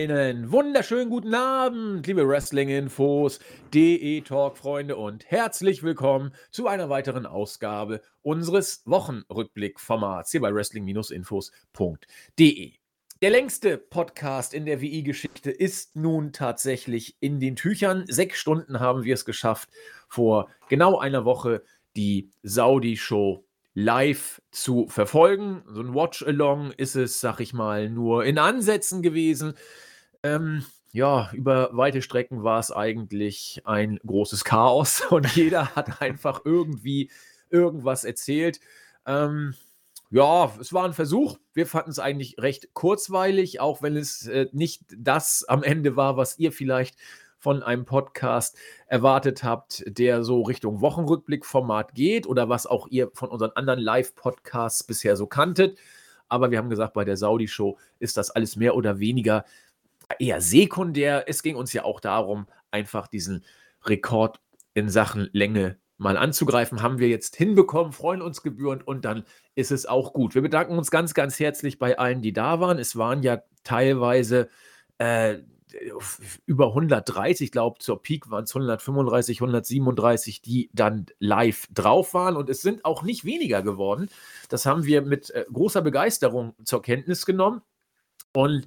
Einen wunderschönen guten Abend, liebe Wrestling-Infos, DE-Talk-Freunde und herzlich willkommen zu einer weiteren Ausgabe unseres Wochenrückblick-Formats hier bei Wrestling-Infos.de. Der längste Podcast in der WI-Geschichte ist nun tatsächlich in den Tüchern. Sechs Stunden haben wir es geschafft, vor genau einer Woche die Saudi-Show live zu verfolgen. So ein Watch-Along ist es, sag ich mal, nur in Ansätzen gewesen. Ähm, ja, über weite Strecken war es eigentlich ein großes Chaos und jeder hat einfach irgendwie irgendwas erzählt. Ähm, ja, es war ein Versuch. Wir fanden es eigentlich recht kurzweilig, auch wenn es äh, nicht das am Ende war, was ihr vielleicht von einem Podcast erwartet habt, der so Richtung Wochenrückblick-Format geht oder was auch ihr von unseren anderen Live-Podcasts bisher so kanntet. Aber wir haben gesagt, bei der Saudi-Show ist das alles mehr oder weniger eher sekundär. Es ging uns ja auch darum, einfach diesen Rekord in Sachen Länge mal anzugreifen. Haben wir jetzt hinbekommen, freuen uns gebührend und dann ist es auch gut. Wir bedanken uns ganz, ganz herzlich bei allen, die da waren. Es waren ja teilweise äh, über 130, ich glaube, zur Peak waren es 135, 137, die dann live drauf waren. Und es sind auch nicht weniger geworden. Das haben wir mit äh, großer Begeisterung zur Kenntnis genommen. Und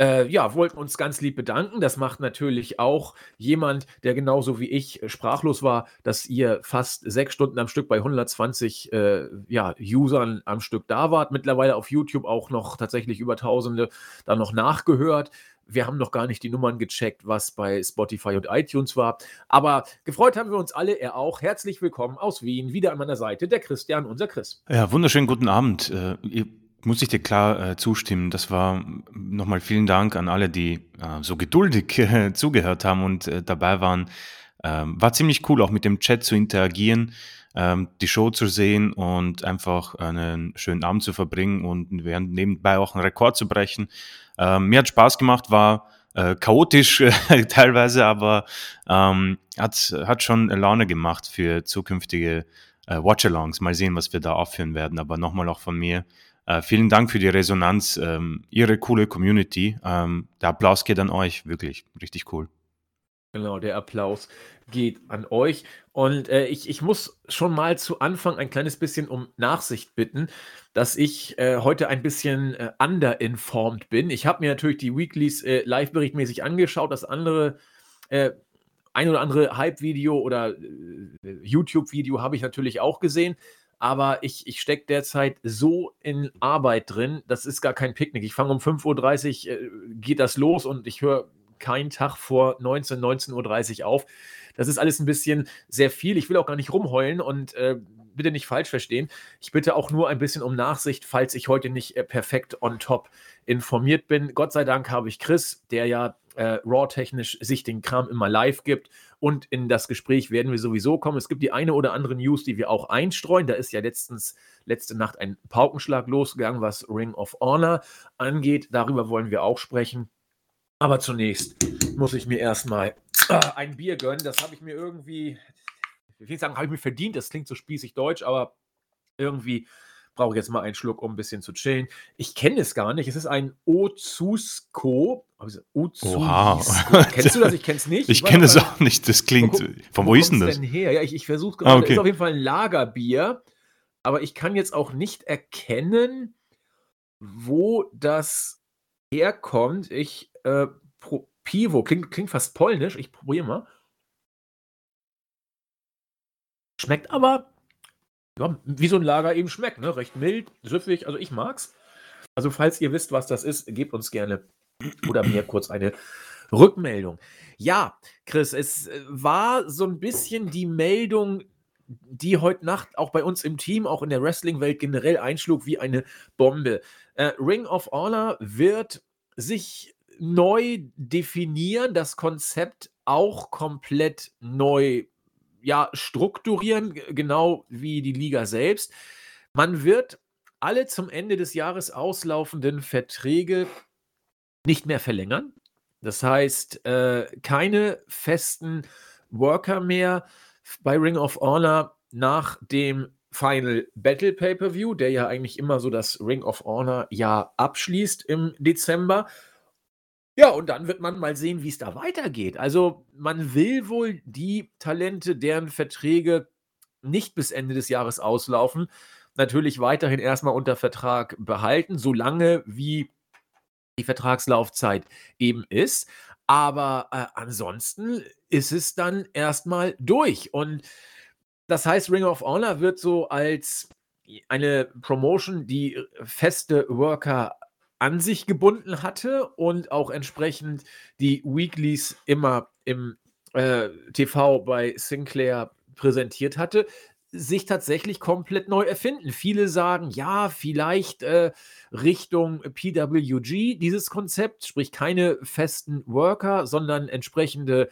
äh, ja, wollten uns ganz lieb bedanken. Das macht natürlich auch jemand, der genauso wie ich äh, sprachlos war, dass ihr fast sechs Stunden am Stück bei 120 äh, ja, Usern am Stück da wart. Mittlerweile auf YouTube auch noch tatsächlich über Tausende da noch nachgehört. Wir haben noch gar nicht die Nummern gecheckt, was bei Spotify und iTunes war. Aber gefreut haben wir uns alle, er auch. Herzlich willkommen aus Wien. Wieder an meiner Seite der Christian, unser Chris. Ja, wunderschönen guten Abend. Äh, muss ich dir klar äh, zustimmen. Das war nochmal vielen Dank an alle, die äh, so geduldig äh, zugehört haben und äh, dabei waren. Ähm, war ziemlich cool, auch mit dem Chat zu interagieren, ähm, die Show zu sehen und einfach einen schönen Abend zu verbringen und während nebenbei auch einen Rekord zu brechen. Ähm, mir hat Spaß gemacht, war äh, chaotisch teilweise, aber ähm, hat, hat schon Laune gemacht für zukünftige äh, Watch-Alongs. Mal sehen, was wir da aufführen werden. Aber nochmal auch von mir. Äh, vielen Dank für die Resonanz, ähm, Ihre coole Community. Ähm, der Applaus geht an euch, wirklich richtig cool. Genau, der Applaus geht an euch. Und äh, ich, ich muss schon mal zu Anfang ein kleines bisschen um Nachsicht bitten, dass ich äh, heute ein bisschen äh, underinformed bin. Ich habe mir natürlich die Weeklies äh, live-berichtmäßig angeschaut. Das andere, äh, ein oder andere Hype-Video oder äh, YouTube-Video habe ich natürlich auch gesehen. Aber ich, ich stecke derzeit so in Arbeit drin, das ist gar kein Picknick. Ich fange um 5.30 Uhr, geht das los und ich höre keinen Tag vor 19, 19.30 Uhr auf. Das ist alles ein bisschen sehr viel. Ich will auch gar nicht rumheulen und äh, bitte nicht falsch verstehen. Ich bitte auch nur ein bisschen um Nachsicht, falls ich heute nicht äh, perfekt on top informiert bin. Gott sei Dank habe ich Chris, der ja äh, Raw-technisch sich den Kram immer live gibt. Und in das Gespräch werden wir sowieso kommen. Es gibt die eine oder andere News, die wir auch einstreuen. Da ist ja letztens, letzte Nacht ein Paukenschlag losgegangen, was Ring of Honor angeht. Darüber wollen wir auch sprechen. Aber zunächst muss ich mir erstmal äh, ein Bier gönnen. Das habe ich mir irgendwie, ich will nicht sagen, habe ich mir verdient. Das klingt so spießig deutsch, aber irgendwie brauche ich jetzt mal einen Schluck, um ein bisschen zu chillen. Ich kenne es gar nicht. Es ist ein Ozusko. Oha. Kennst du das? Ich kenne es nicht. Ich, ich kenne es auch nicht. Das klingt. Wo, von wo, wo ist denn das? Denn her? Ja, ich, ich versuche gerade. Ah, okay. ist auf jeden Fall ein Lagerbier. Aber ich kann jetzt auch nicht erkennen, wo das herkommt. Ich äh, Pivo, klingt, klingt fast polnisch. Ich probiere mal. Schmeckt aber ja, wie so ein Lager eben schmeckt, ne? Recht mild, süffig, also ich mag's. Also, falls ihr wisst, was das ist, gebt uns gerne oder mir kurz eine Rückmeldung. Ja, Chris, es äh, war so ein bisschen die Meldung, die heute Nacht auch bei uns im Team, auch in der Wrestling-Welt generell einschlug wie eine Bombe. Äh, Ring of Honor wird sich neu definieren, das Konzept auch komplett neu ja, strukturieren, genau wie die Liga selbst. Man wird alle zum Ende des Jahres auslaufenden Verträge nicht mehr verlängern. Das heißt, äh, keine festen Worker mehr bei Ring of Honor nach dem Final Battle Pay-Per-View, der ja eigentlich immer so das Ring of Honor Jahr abschließt im Dezember. Ja, und dann wird man mal sehen, wie es da weitergeht. Also, man will wohl die Talente, deren Verträge nicht bis Ende des Jahres auslaufen, natürlich weiterhin erstmal unter Vertrag behalten, solange wie die Vertragslaufzeit eben ist. Aber, äh, ansonsten ist es dann erstmal durch. Und das heißt, Ring of Honor wird so als eine Promotion, die feste Worker an sich gebunden hatte und auch entsprechend die Weeklies immer im äh, TV bei Sinclair präsentiert hatte, sich tatsächlich komplett neu erfinden. Viele sagen, ja, vielleicht äh, Richtung PWG, dieses Konzept, sprich keine festen Worker, sondern entsprechende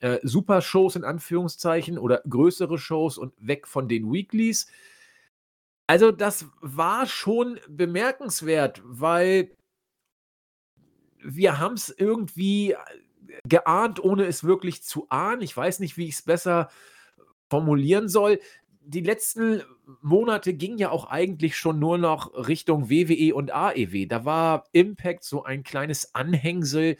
äh, Super-Shows in Anführungszeichen oder größere Shows und weg von den Weeklies. Also, das war schon bemerkenswert, weil wir haben es irgendwie äh, geahnt, ohne es wirklich zu ahnen. Ich weiß nicht, wie ich es besser formulieren soll die letzten Monate gingen ja auch eigentlich schon nur noch Richtung WWE und AEW. Da war Impact so ein kleines Anhängsel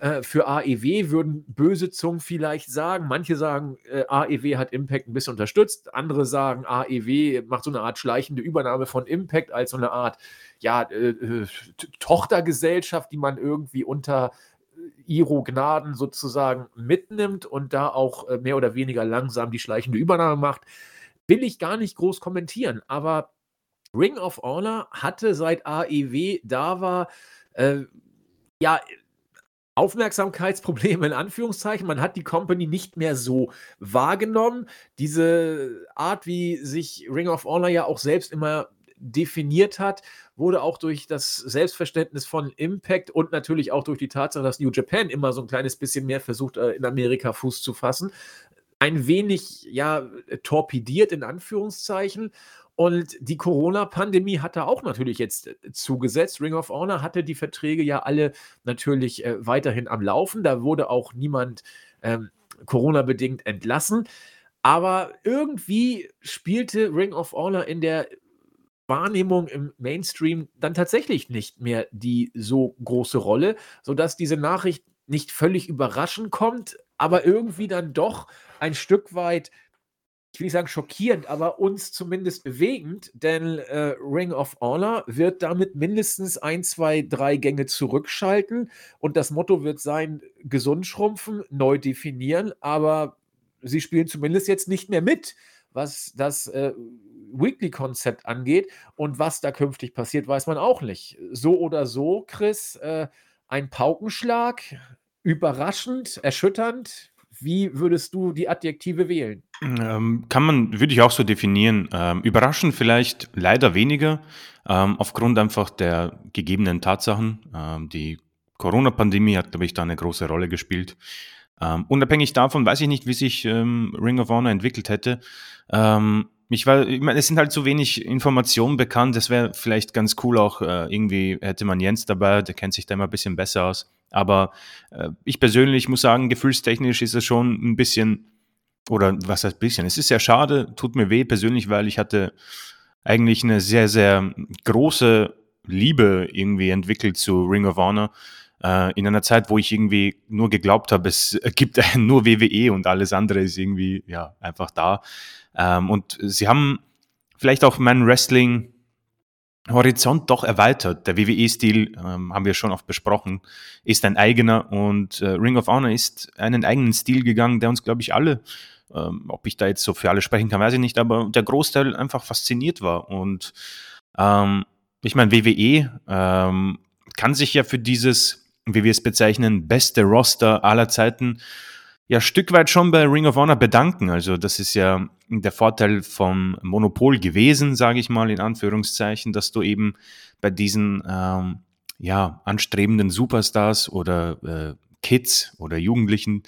äh, für AEW, würden böse Zungen vielleicht sagen. Manche sagen, äh, AEW hat Impact ein bisschen unterstützt. Andere sagen, AEW macht so eine Art schleichende Übernahme von Impact als so eine Art ja, äh, äh Tochtergesellschaft, die man irgendwie unter äh, Iro Gnaden sozusagen mitnimmt und da auch äh, mehr oder weniger langsam die schleichende Übernahme macht will ich gar nicht groß kommentieren, aber Ring of Honor hatte seit AEW da war, äh, ja, Aufmerksamkeitsprobleme in Anführungszeichen. Man hat die Company nicht mehr so wahrgenommen. Diese Art, wie sich Ring of Honor ja auch selbst immer definiert hat, wurde auch durch das Selbstverständnis von Impact und natürlich auch durch die Tatsache, dass New Japan immer so ein kleines bisschen mehr versucht, äh, in Amerika Fuß zu fassen, ein wenig, ja, torpediert in Anführungszeichen. Und die Corona-Pandemie hat da auch natürlich jetzt äh, zugesetzt. Ring of Honor hatte die Verträge ja alle natürlich äh, weiterhin am Laufen. Da wurde auch niemand ähm, Corona-bedingt entlassen. Aber irgendwie spielte Ring of Honor in der Wahrnehmung im Mainstream dann tatsächlich nicht mehr die so große Rolle, sodass diese Nachricht nicht völlig überraschend kommt, aber irgendwie dann doch ein Stück weit, ich will nicht sagen schockierend, aber uns zumindest bewegend, denn äh, Ring of Honor wird damit mindestens ein, zwei, drei Gänge zurückschalten und das Motto wird sein, gesund schrumpfen, neu definieren, aber sie spielen zumindest jetzt nicht mehr mit, was das äh, Weekly-Konzept angeht und was da künftig passiert, weiß man auch nicht. So oder so, Chris, äh, ein Paukenschlag, überraschend, erschütternd, wie würdest du die Adjektive wählen? Ähm, kann man, würde ich auch so definieren. Ähm, überraschend vielleicht leider weniger, ähm, aufgrund einfach der gegebenen Tatsachen. Ähm, die Corona-Pandemie hat, glaube ich, da eine große Rolle gespielt. Ähm, unabhängig davon weiß ich nicht, wie sich ähm, Ring of Honor entwickelt hätte. ich, war, ich meine, es sind halt so wenig Informationen bekannt. Es wäre vielleicht ganz cool auch äh, irgendwie, hätte man Jens dabei, der kennt sich da immer ein bisschen besser aus aber äh, ich persönlich muss sagen, gefühlstechnisch ist es schon ein bisschen, oder was heißt bisschen, es ist sehr schade, tut mir weh persönlich, weil ich hatte eigentlich eine sehr, sehr große Liebe irgendwie entwickelt zu Ring of Honor äh, in einer Zeit, wo ich irgendwie nur geglaubt habe, es gibt nur WWE und alles andere ist irgendwie ja einfach da. Ähm, und sie haben vielleicht auch mein Wrestling Horizont doch erweitert. Der WWE-Stil, ähm, haben wir schon oft besprochen, ist ein eigener und äh, Ring of Honor ist einen eigenen Stil gegangen, der uns, glaube ich, alle, ähm, ob ich da jetzt so für alle sprechen kann, weiß ich nicht, aber der Großteil einfach fasziniert war. Und ähm, ich meine, WWE ähm, kann sich ja für dieses, wie wir es bezeichnen, beste Roster aller Zeiten ja Stück weit schon bei Ring of Honor bedanken. Also das ist ja der Vorteil vom Monopol gewesen, sage ich mal in Anführungszeichen, dass du eben bei diesen ähm, ja anstrebenden Superstars oder äh, Kids oder Jugendlichen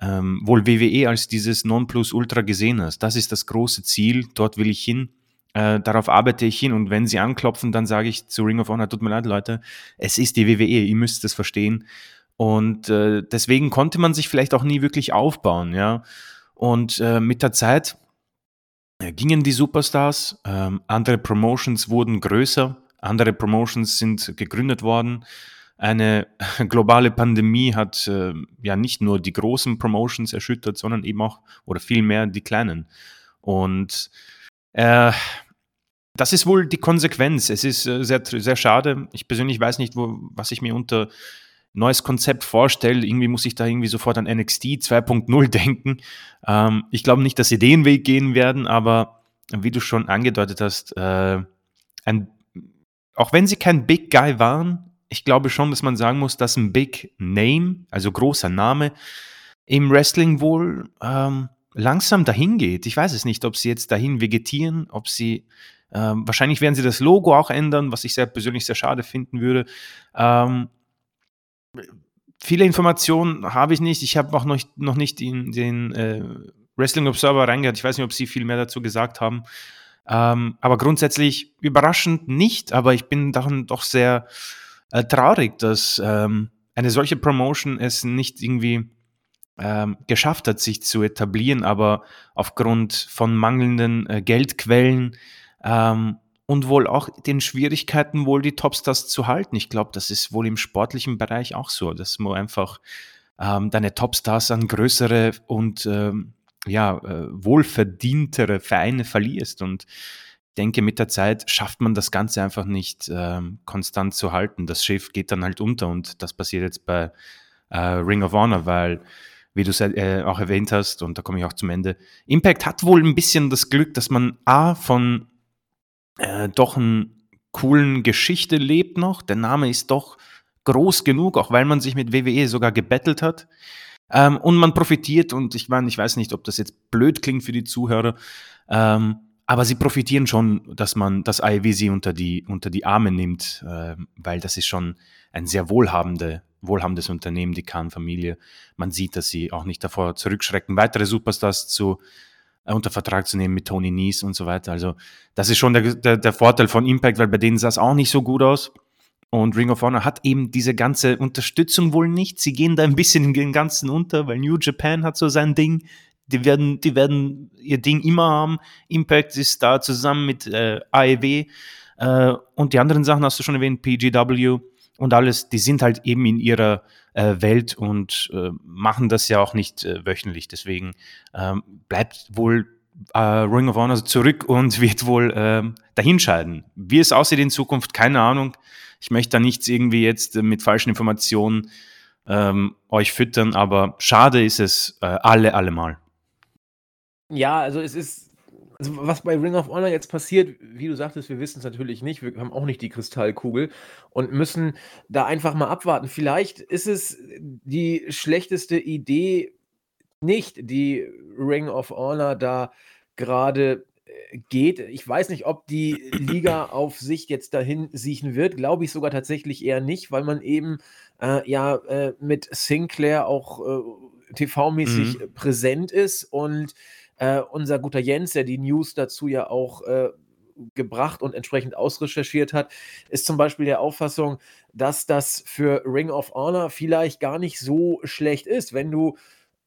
ähm, wohl WWE als dieses Nonplusultra gesehen hast. Das ist das große Ziel, dort will ich hin. Äh, darauf arbeite ich hin und wenn sie anklopfen, dann sage ich zu Ring of Honor, tut mir leid, Leute, es ist die WWE, ihr müsst es verstehen. Und äh, deswegen konnte man sich vielleicht auch nie wirklich aufbauen, ja. Und äh, mit der Zeit äh, gingen die Superstars, ähm, andere Promotions wurden größer, andere Promotions sind gegründet worden. eine globale Pandemie hat äh, ja nicht nur die großen Promotions erschüttert, sondern eben auch oder vielmehr die kleinen. Und äh, das ist wohl die Konsequenz. Es ist äh, sehr, sehr schade. Ich persönlich weiß nicht, wo, was ich mir unter neues Konzept vorstelle. Irgendwie muss ich da irgendwie sofort an NXT 2.0 denken. Ähm, ich glaube nicht, dass sie den Weg gehen werden, aber wie du schon angedeutet hast, äh, ein, auch wenn sie kein Big Guy waren, ich glaube schon, dass man sagen muss, dass ein Big Name, also großer Name, im Wrestling wohl ähm, langsam dahin geht. Ich weiß es nicht, ob sie jetzt dahin vegetieren, ob sie ähm, wahrscheinlich werden sie das Logo auch ändern, was ich sehr persönlich sehr schade finden würde. Ähm, viele Informationen habe ich nicht. Ich habe auch noch, noch nicht in den äh, Wrestling Observer reingehört. Ich weiß nicht, ob sie viel mehr dazu gesagt haben. Ähm, aber grundsätzlich überraschend nicht. Aber ich bin daran doch sehr äh, traurig, dass ähm, eine solche Promotion es nicht irgendwie ähm, geschafft hat, sich zu etablieren, aber aufgrund von mangelnden äh, Geldquellen ähm, und wohl auch den Schwierigkeiten, wohl die Topstars zu halten. Ich glaube, das ist wohl im sportlichen Bereich auch so, dass man einfach ähm, deine Topstars an größere und ähm, ja, äh, wohlverdientere Vereine verlierst. Und denke, mit der Zeit schafft man das Ganze einfach nicht ähm, konstant zu halten. Das Schiff geht dann halt unter und das passiert jetzt bei äh, Ring of Honor, weil wie du es äh, auch erwähnt hast, und da komme ich auch zum Ende. Impact hat wohl ein bisschen das Glück, dass man A von äh, doch einen coolen Geschichte lebt noch. Der Name ist doch groß genug, auch weil man sich mit WWE sogar gebettelt hat. Ähm, und man profitiert, und ich meine, ich weiß nicht, ob das jetzt blöd klingt für die Zuhörer, ähm, aber sie profitieren schon, dass man das IW sie unter die, unter die Arme nimmt, äh, weil das ist schon ein sehr wohlhabende, wohlhabendes Unternehmen, die Kahn-Familie. Man sieht, dass sie auch nicht davor zurückschrecken, weitere Superstars zu unter Vertrag zu nehmen mit Tony Nies und so weiter. Also das ist schon der, der, der Vorteil von Impact, weil bei denen sah es auch nicht so gut aus. Und Ring of Honor hat eben diese ganze Unterstützung wohl nicht. Sie gehen da ein bisschen in den Ganzen unter, weil New Japan hat so sein Ding. Die werden, die werden ihr Ding immer haben. Impact ist da zusammen mit äh, AEW. Äh, und die anderen Sachen hast du schon erwähnt, PGW und alles, die sind halt eben in ihrer äh, Welt und äh, machen das ja auch nicht äh, wöchentlich. Deswegen ähm, bleibt wohl äh, Ring of Honor zurück und wird wohl ähm, dahinscheiden. Wie es aussieht in Zukunft, keine Ahnung. Ich möchte da nichts irgendwie jetzt äh, mit falschen Informationen ähm, euch füttern, aber schade ist es äh, alle, allemal. Ja, also es ist also, was bei Ring of Honor jetzt passiert, wie du sagtest, wir wissen es natürlich nicht. Wir haben auch nicht die Kristallkugel und müssen da einfach mal abwarten. Vielleicht ist es die schlechteste Idee nicht, die Ring of Honor da gerade äh, geht. Ich weiß nicht, ob die Liga auf sich jetzt dahin siechen wird. Glaube ich sogar tatsächlich eher nicht, weil man eben äh, ja äh, mit Sinclair auch äh, TV-mäßig mhm. präsent ist und äh, unser guter Jens, der die News dazu ja auch äh, gebracht und entsprechend ausrecherchiert hat, ist zum Beispiel der Auffassung, dass das für Ring of Honor vielleicht gar nicht so schlecht ist. Wenn du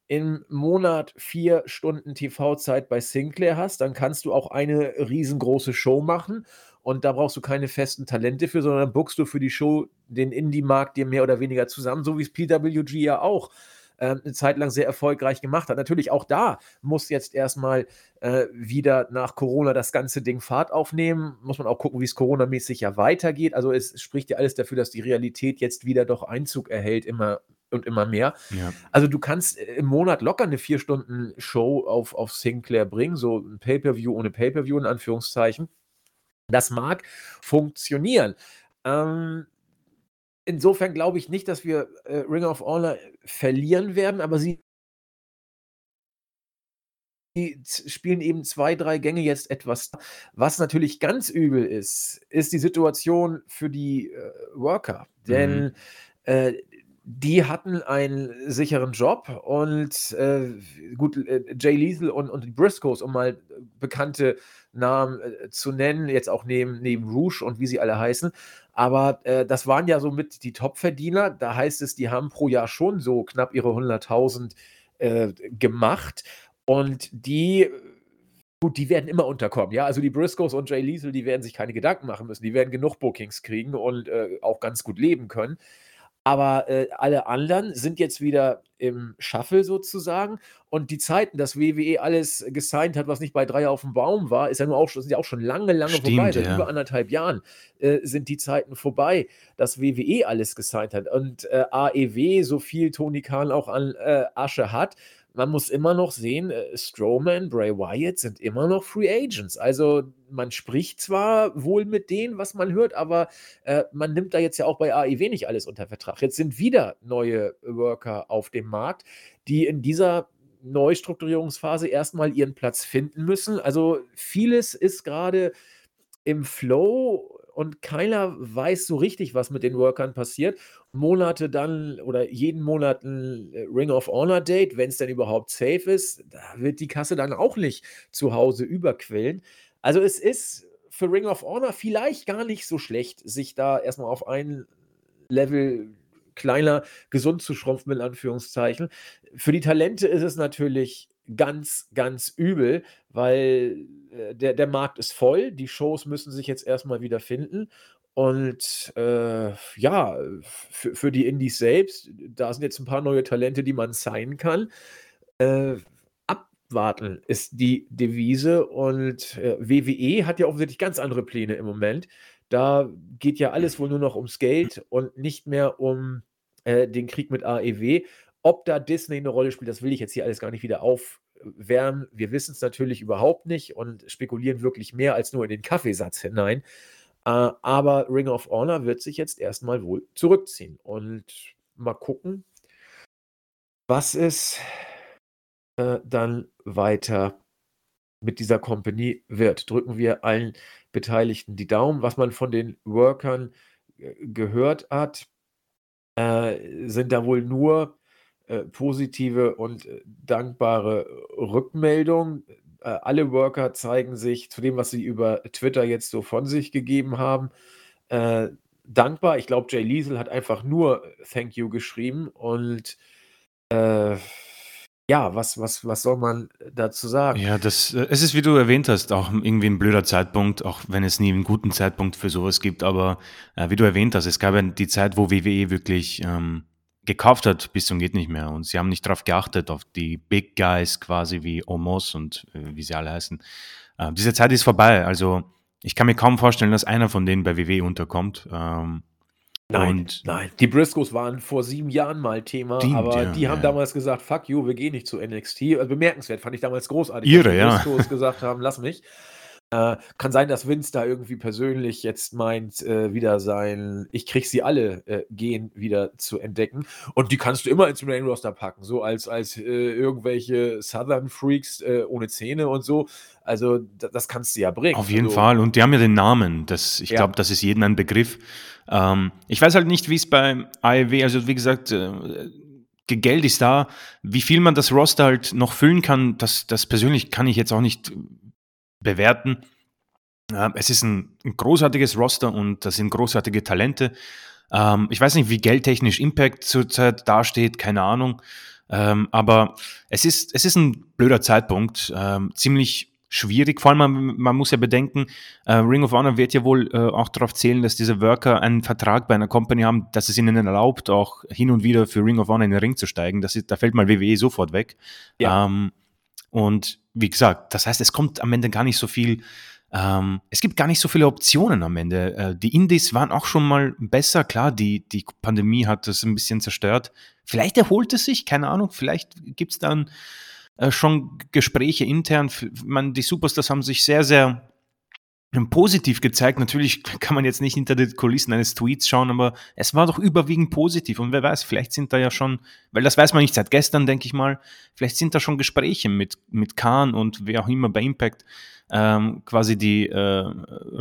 im Monat vier Stunden TV-Zeit bei Sinclair hast, dann kannst du auch eine riesengroße Show machen und da brauchst du keine festen Talente für, sondern buchst du für die Show den Indie-Markt dir mehr oder weniger zusammen, so wie es PWG ja auch äh, eine Zeit lang sehr erfolgreich gemacht hat. Natürlich auch da muss jetzt erstmal äh, wieder nach Corona das ganze Ding Fahrt aufnehmen. Muss man auch gucken, wie es Corona-mäßig ja weitergeht. Also es spricht ja alles dafür, dass die Realität jetzt wieder doch Einzug erhält, immer und immer mehr. Ja. Also du kannst äh, im Monat locker eine vier Stunden Show auf, auf Sinclair bringen, so ein Pay-per-View ohne Pay-per-View in Anführungszeichen. Das mag funktionieren. Ähm, insofern glaube ich nicht, dass wir äh, Ring of Honor verlieren werden, aber sie spielen eben zwei, drei Gänge jetzt etwas. Was natürlich ganz übel ist, ist die Situation für die äh, Worker. Denn mhm. äh, die hatten einen sicheren Job und äh, gut, äh, Jay Lethal und, und die Briscoes, um mal bekannte Namen äh, zu nennen, jetzt auch neben, neben Rouge und wie sie alle heißen. Aber äh, das waren ja somit die Top-Verdiener. Da heißt es, die haben pro Jahr schon so knapp ihre 100.000 äh, gemacht. Und die Gut, die werden immer unterkommen, ja. Also die Briscoes und Jay Lethal, die werden sich keine Gedanken machen müssen. Die werden genug Bookings kriegen und äh, auch ganz gut leben können. Aber äh, alle anderen sind jetzt wieder im Shuffle sozusagen. Und die Zeiten, dass WWE alles gesigned hat, was nicht bei drei auf dem Baum war, ist ja nur auch, sind ja auch schon lange, lange Stimmt, vorbei. Seit ja. über anderthalb Jahren äh, sind die Zeiten vorbei, dass WWE alles gesigned hat. Und äh, AEW, so viel Tony Khan auch an äh, Asche hat, man muss immer noch sehen, äh, Strowman, Bray Wyatt sind immer noch Free Agents. Also man spricht zwar wohl mit denen, was man hört, aber äh, man nimmt da jetzt ja auch bei AEW nicht alles unter Vertrag. Jetzt sind wieder neue Worker auf dem Markt, die in dieser Neustrukturierungsphase erstmal ihren Platz finden müssen. Also vieles ist gerade im Flow und keiner weiß so richtig, was mit den Workern passiert. Monate dann oder jeden Monat ein äh, Ring of Honor Date, wenn es denn überhaupt safe ist, da wird die Kasse dann auch nicht zu Hause überquellen. Also es ist für Ring of Honor vielleicht gar nicht so schlecht, sich da erstmal auf ein Level kleiner gesund zu schrumpfen, in Anführungszeichen. Für die Talente ist es natürlich ganz, ganz übel, weil äh, der, der Markt ist voll, die Shows müssen sich jetzt erstmal wieder finden. Und äh, ja, für, für die Indies selbst, da sind jetzt ein paar neue Talente, die man signen kann. Äh, abwarten ist die Devise und äh, WWE hat ja offensichtlich ganz andere Pläne im Moment. Da geht ja alles wohl nur noch ums Geld und nicht mehr um äh, den Krieg mit AEW. Ob da Disney eine Rolle spielt, das will ich jetzt hier alles gar nicht wieder aufwärmen. Wir wissen es natürlich überhaupt nicht und spekulieren wirklich mehr als nur in den Kaffeesatz hinein. Äh, aber Ring of Honor wird sich jetzt erstmal wohl zurückziehen und mal gucken, was es äh, dann weiter mit dieser Company wird. Drücken wir allen Beteiligten die Daumen. Was man von den Workern äh, gehört hat, äh, sind da wohl nur äh, positive und äh, dankbare Rückmeldungen. Äh, alle Worker zeigen sich zu dem, was sie über Twitter jetzt so von sich gegeben haben, äh, dankbar. Ich glaube, Jay Liesel hat einfach nur Thank you geschrieben und äh, ja, was, was, was soll man dazu sagen? Ja, das, äh, es ist, wie du erwähnt hast, auch irgendwie ein blöder Zeitpunkt, auch wenn es nie einen guten Zeitpunkt für sowas gibt. Aber äh, wie du erwähnt hast, es gab ja die Zeit, wo WWE wirklich ähm, gekauft hat bis zum geht nicht mehr. Und sie haben nicht darauf geachtet, auf die Big Guys quasi wie Omos und äh, wie sie alle heißen. Äh, diese Zeit ist vorbei. Also ich kann mir kaum vorstellen, dass einer von denen bei WWE unterkommt. Ähm, Nein, nein. Die Briscoes waren vor sieben Jahren mal Thema, Stimmt, aber ja, die haben ja. damals gesagt, fuck you, wir gehen nicht zu NXT. Also bemerkenswert, fand ich damals großartig, Irre, dass die ja. Briscoes gesagt haben, lass mich. Äh, kann sein, dass Vince da irgendwie persönlich jetzt meint, äh, wieder sein, ich krieg sie alle äh, gehen wieder zu entdecken. Und die kannst du immer ins Main Roster packen, so als, als äh, irgendwelche Southern Freaks äh, ohne Zähne und so. Also da, das kannst du ja bringen. Auf jeden also, Fall. Und die haben ja den Namen. Das, ich Ja. glaube, das ist jedem ein Begriff. Ähm, ich weiß halt nicht, wie es bei AEW, also wie gesagt, äh, Geld ist da. Wie viel man das Roster halt noch füllen kann, das, das persönlich kann ich jetzt auch nicht bewerten. Es ist ein, ein großartiges Roster und das sind großartige Talente. Ähm, ich weiß nicht, wie geldtechnisch Impact zurzeit dasteht, keine Ahnung. Ähm, aber es ist, es ist ein blöder Zeitpunkt, ähm, ziemlich schwierig. Vor allem, man, man muss ja bedenken, äh, Ring of Honor wird ja wohl äh, auch darauf zählen, dass diese Worker einen Vertrag bei einer Company haben, dass es ihnen erlaubt, auch hin und wieder für Ring of Honor in den Ring zu steigen. Das ist, da fällt mal WWE sofort weg. Ja. Ähm, und wie gesagt, das heißt, es kommt am Ende gar nicht so viel ähm, es gibt gar nicht so viele Optionen am Ende. Äh, die Indies waren auch schon mal besser. Klar, die, die Pandemie hat das ein bisschen zerstört. Vielleicht erholt es sich, keine Ahnung. Vielleicht gibt es dann äh, schon Gespräche intern. Man, die Superstars haben sich sehr, sehr positiv gezeigt. Natürlich kann man jetzt nicht hinter die Kulissen eines Tweets schauen, aber es war doch überwiegend positiv. Und wer weiß, vielleicht sind da ja schon, weil das weiß man nicht seit gestern, denke ich mal, vielleicht sind da schon Gespräche mit, mit Khan und wer auch immer bei Impact ähm, quasi die äh,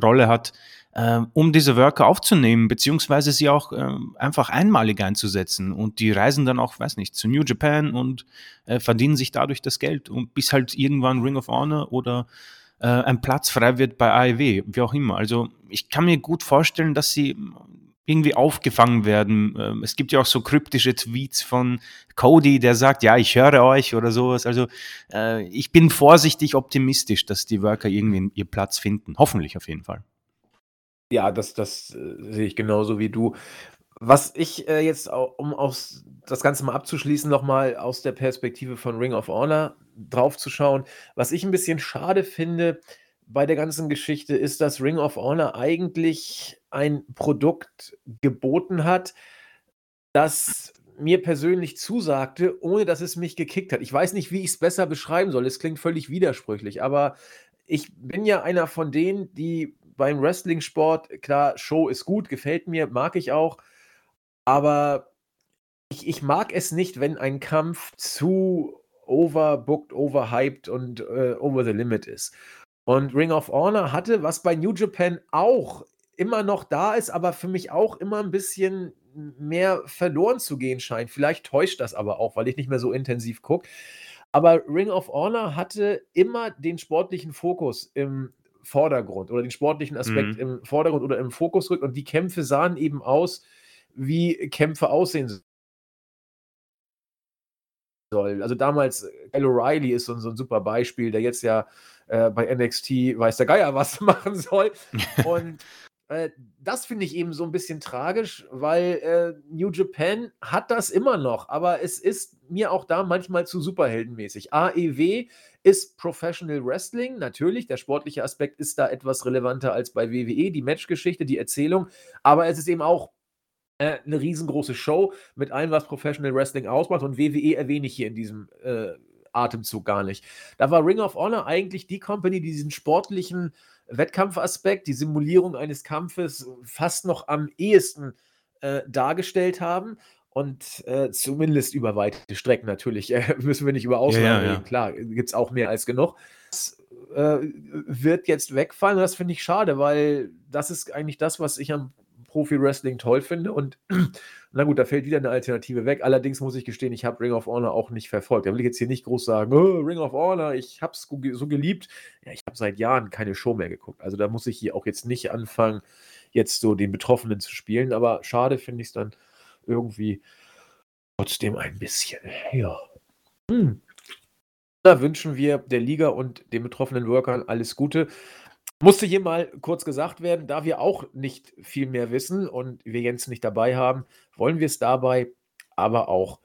Rolle hat, ähm, um diese Worker aufzunehmen, beziehungsweise sie auch ähm, einfach einmalig einzusetzen. Und die reisen dann auch, weiß nicht, zu New Japan und äh, verdienen sich dadurch das Geld. Und bis halt irgendwann Ring of Honor oder äh, ein Platz frei wird bei AEW, wie auch immer. Also ich kann mir gut vorstellen, dass sie irgendwie aufgefangen werden. Ähm, Es gibt ja auch so kryptische Tweets von Cody, der sagt, ja, ich höre euch oder sowas. Also äh, ich bin vorsichtig optimistisch, dass die Worker irgendwie ihr Platz finden. Hoffentlich auf jeden Fall. Ja, das, das äh, sehe ich genauso wie du. Was ich äh, jetzt, um aus das Ganze mal abzuschließen, nochmal aus der Perspektive von Ring of Honor drauf zu schauen. Was ich ein bisschen schade finde bei der ganzen Geschichte, ist, dass Ring of Honor eigentlich ein Produkt geboten hat, das mir persönlich zusagte, ohne dass es mich gekickt hat. Ich weiß nicht, wie ich es besser beschreiben soll. Es klingt völlig widersprüchlich, aber ich bin ja einer von denen, die beim Wrestling-Sport, klar, Show ist gut, gefällt mir, mag ich auch, aber ich, ich mag es nicht, wenn ein Kampf zu overbooked, overhyped und äh, over the limit ist. Und Ring of Honor hatte, was bei New Japan auch immer noch da ist, aber für mich auch immer ein bisschen mehr verloren zu gehen scheint. Vielleicht täuscht das aber auch, weil ich nicht mehr so intensiv gucke. Aber Ring of Honor hatte immer den sportlichen Fokus im Vordergrund oder den sportlichen Aspekt mhm. im Vordergrund oder im Fokus rückt und die Kämpfe sahen eben aus, wie Kämpfe aussehen sollen. Also damals, Kyle O'Reilly ist so, so, ein super Beispiel, der jetzt ja äh, bei NXT weiß der Geier was machen soll. Und äh, das finde ich eben so ein bisschen tragisch, weil äh, New Japan hat das immer noch, aber es ist mir auch da manchmal zu superheldenmäßig. AEW ist Professional Wrestling, natürlich, der sportliche Aspekt ist da etwas relevanter als bei WWE, die Matchgeschichte, die Erzählung, aber es ist eben auch äh, eine riesengroße Show mit allem, was Professional Wrestling ausmacht und WWE erwähne ich hier in diesem äh, Atemzug gar nicht. Da war Ring of Honor eigentlich die Company, die diesen sportlichen Wettkampfaspekt, die Simulierung eines Kampfes fast noch am ehesten äh, dargestellt haben. Und äh, zumindest über weite Strecken natürlich. Äh, müssen wir nicht über Ausnahmen ja, ja, ja. reden. Klar, gibt es auch mehr als genug. Das äh, wird jetzt wegfallen. Das finde ich schade, weil das ist eigentlich das, was ich am Profi-Wrestling toll finde. Und na gut, da fällt wieder eine Alternative weg. Allerdings muss ich gestehen, ich habe Ring of Honor auch nicht verfolgt. Da will ich jetzt hier nicht groß sagen, oh, Ring of Honor, ich habe es so geliebt. Ja, ich habe seit Jahren keine Show mehr geguckt. Also da muss ich hier auch jetzt nicht anfangen, jetzt so den Betroffenen zu spielen. Aber schade finde ich es dann irgendwie trotzdem ein bisschen. Ja. Hm. Da wünschen wir der Liga und den betroffenen Workern alles Gute. Musste hier mal kurz gesagt werden, da wir auch nicht viel mehr wissen und wir Jens nicht dabei haben, wollen wir es dabei aber auch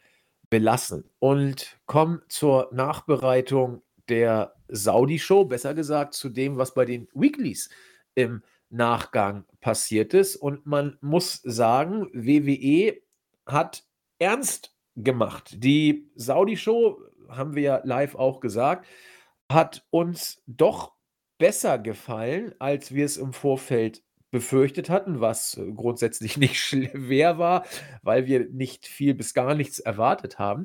belassen und kommen zur Nachbereitung der Saudi-Show, besser gesagt zu dem, was bei den Weeklies im Nachgang passiert ist. Und man muss sagen, WWE hat ernst gemacht. Die Saudi-Show, haben wir ja live auch gesagt, hat uns doch besser gefallen, als wir es im Vorfeld befürchtet hatten, was äh, grundsätzlich nicht schwer war, weil wir nicht viel bis gar nichts erwartet haben.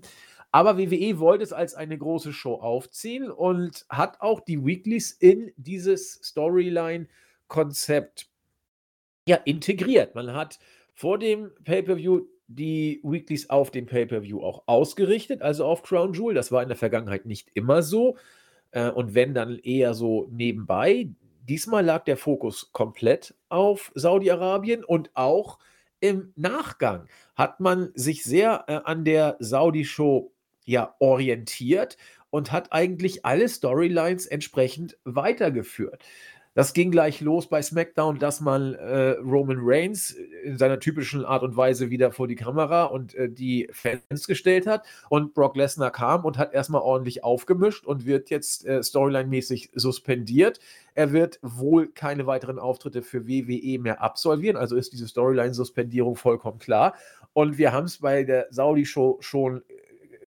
Aber WWE wollte es als eine große Show aufziehen und hat auch die Weeklies in dieses Storyline-Konzept ja, integriert. Man hat vor dem Pay-Per-View die Weeklies auf dem Pay-Per-View auch ausgerichtet, also auf Crown Jewel. Das war in der Vergangenheit nicht immer so äh, und wenn dann eher so nebenbei. Diesmal lag der Fokus komplett auf Saudi-Arabien und auch im Nachgang hat man sich sehr äh, an der Saudi-Show ja orientiert und hat eigentlich alle Storylines entsprechend weitergeführt. Das ging gleich los bei SmackDown, dass man äh, Roman Reigns in seiner typischen Art und Weise wieder vor die Kamera und äh, die Fans gestellt hat. Und Brock Lesnar kam und hat erstmal ordentlich aufgemischt und wird jetzt äh, storyline-mäßig suspendiert. Er wird wohl keine weiteren Auftritte für WWE mehr absolvieren. Also ist diese Storyline-Suspendierung vollkommen klar. Und wir haben es bei der Saudi-Show schon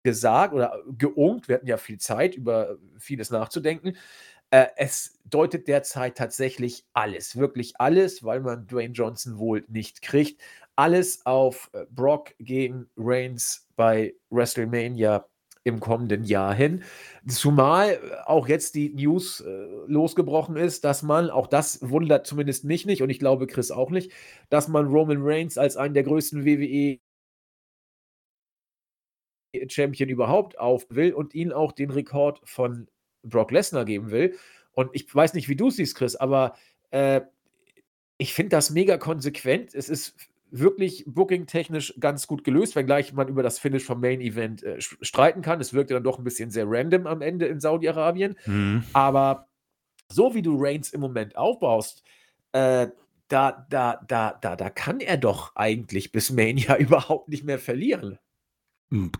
gesagt oder geungt. Wir hatten ja viel Zeit, über vieles nachzudenken. Äh, es deutet derzeit tatsächlich alles, wirklich alles, weil man Dwayne Johnson wohl nicht kriegt. Alles auf äh, Brock gegen Reigns bei WrestleMania im kommenden Jahr hin. Zumal äh, auch jetzt die News äh, losgebrochen ist, dass man, auch das wundert zumindest mich nicht und ich glaube Chris auch nicht, dass man Roman Reigns als einen der größten WWE Champion überhaupt auf will und ihn auch den Rekord von Brock Lesnar geben will. Und ich weiß nicht, wie du siehst, Chris, aber äh, ich finde das mega konsequent. Es ist wirklich booking-technisch ganz gut gelöst, wenngleich man über das Finish vom Main Event äh, streiten kann. Es wirkte dann doch ein bisschen sehr random am Ende in Saudi-Arabien. Mhm. Aber so wie du Reigns im Moment aufbaust, äh, da, da, da, da, da kann er doch eigentlich bis Mania überhaupt nicht mehr verlieren.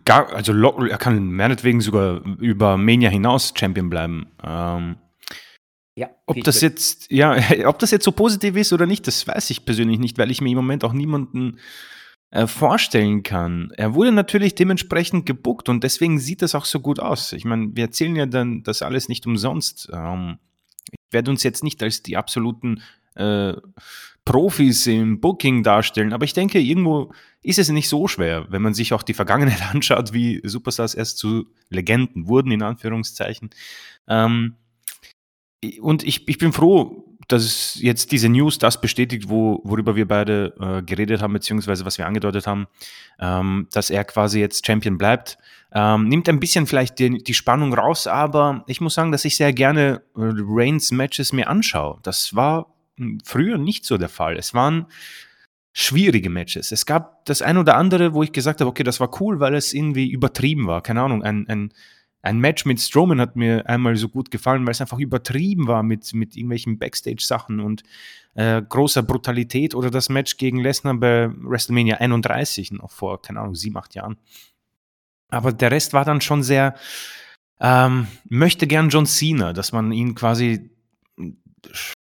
Gar, also er kann meinetwegen sogar über Mania hinaus Champion bleiben. Ähm, ja, ob das jetzt, ja, ob das jetzt so positiv ist oder nicht, das weiß ich persönlich nicht, weil ich mir im Moment auch niemanden äh, vorstellen kann. Er wurde natürlich dementsprechend gebuckt und deswegen sieht das auch so gut aus. Ich meine, wir erzählen ja dann das alles nicht umsonst. Ähm, ich werde uns jetzt nicht als die absoluten äh, Profis im Booking darstellen. Aber ich denke, irgendwo ist es nicht so schwer, wenn man sich auch die Vergangenheit anschaut, wie Superstars erst zu Legenden wurden, in Anführungszeichen. Ähm, und ich, ich bin froh, dass jetzt diese News das bestätigt, wo, worüber wir beide äh, geredet haben, beziehungsweise was wir angedeutet haben, ähm, dass er quasi jetzt Champion bleibt. Ähm, nimmt ein bisschen vielleicht die, die, Spannung raus, aber ich muss sagen, dass ich sehr gerne äh, Reigns-Matches mir anschaue. Das war früher nicht so der Fall. Es waren schwierige Matches. Es gab das ein oder andere, wo ich gesagt habe, okay, das war cool, weil es irgendwie übertrieben war. Keine Ahnung, ein, ein, ein Match mit Strowman hat mir einmal so gut gefallen, weil es einfach übertrieben war mit, mit irgendwelchen Backstage-Sachen und äh, großer Brutalität oder das Match gegen Lesnar bei WrestleMania 31 noch vor, keine Ahnung, sieben, acht Jahren. Aber der Rest war dann schon sehr, ähm, möchte gern John Cena, dass man ihn quasi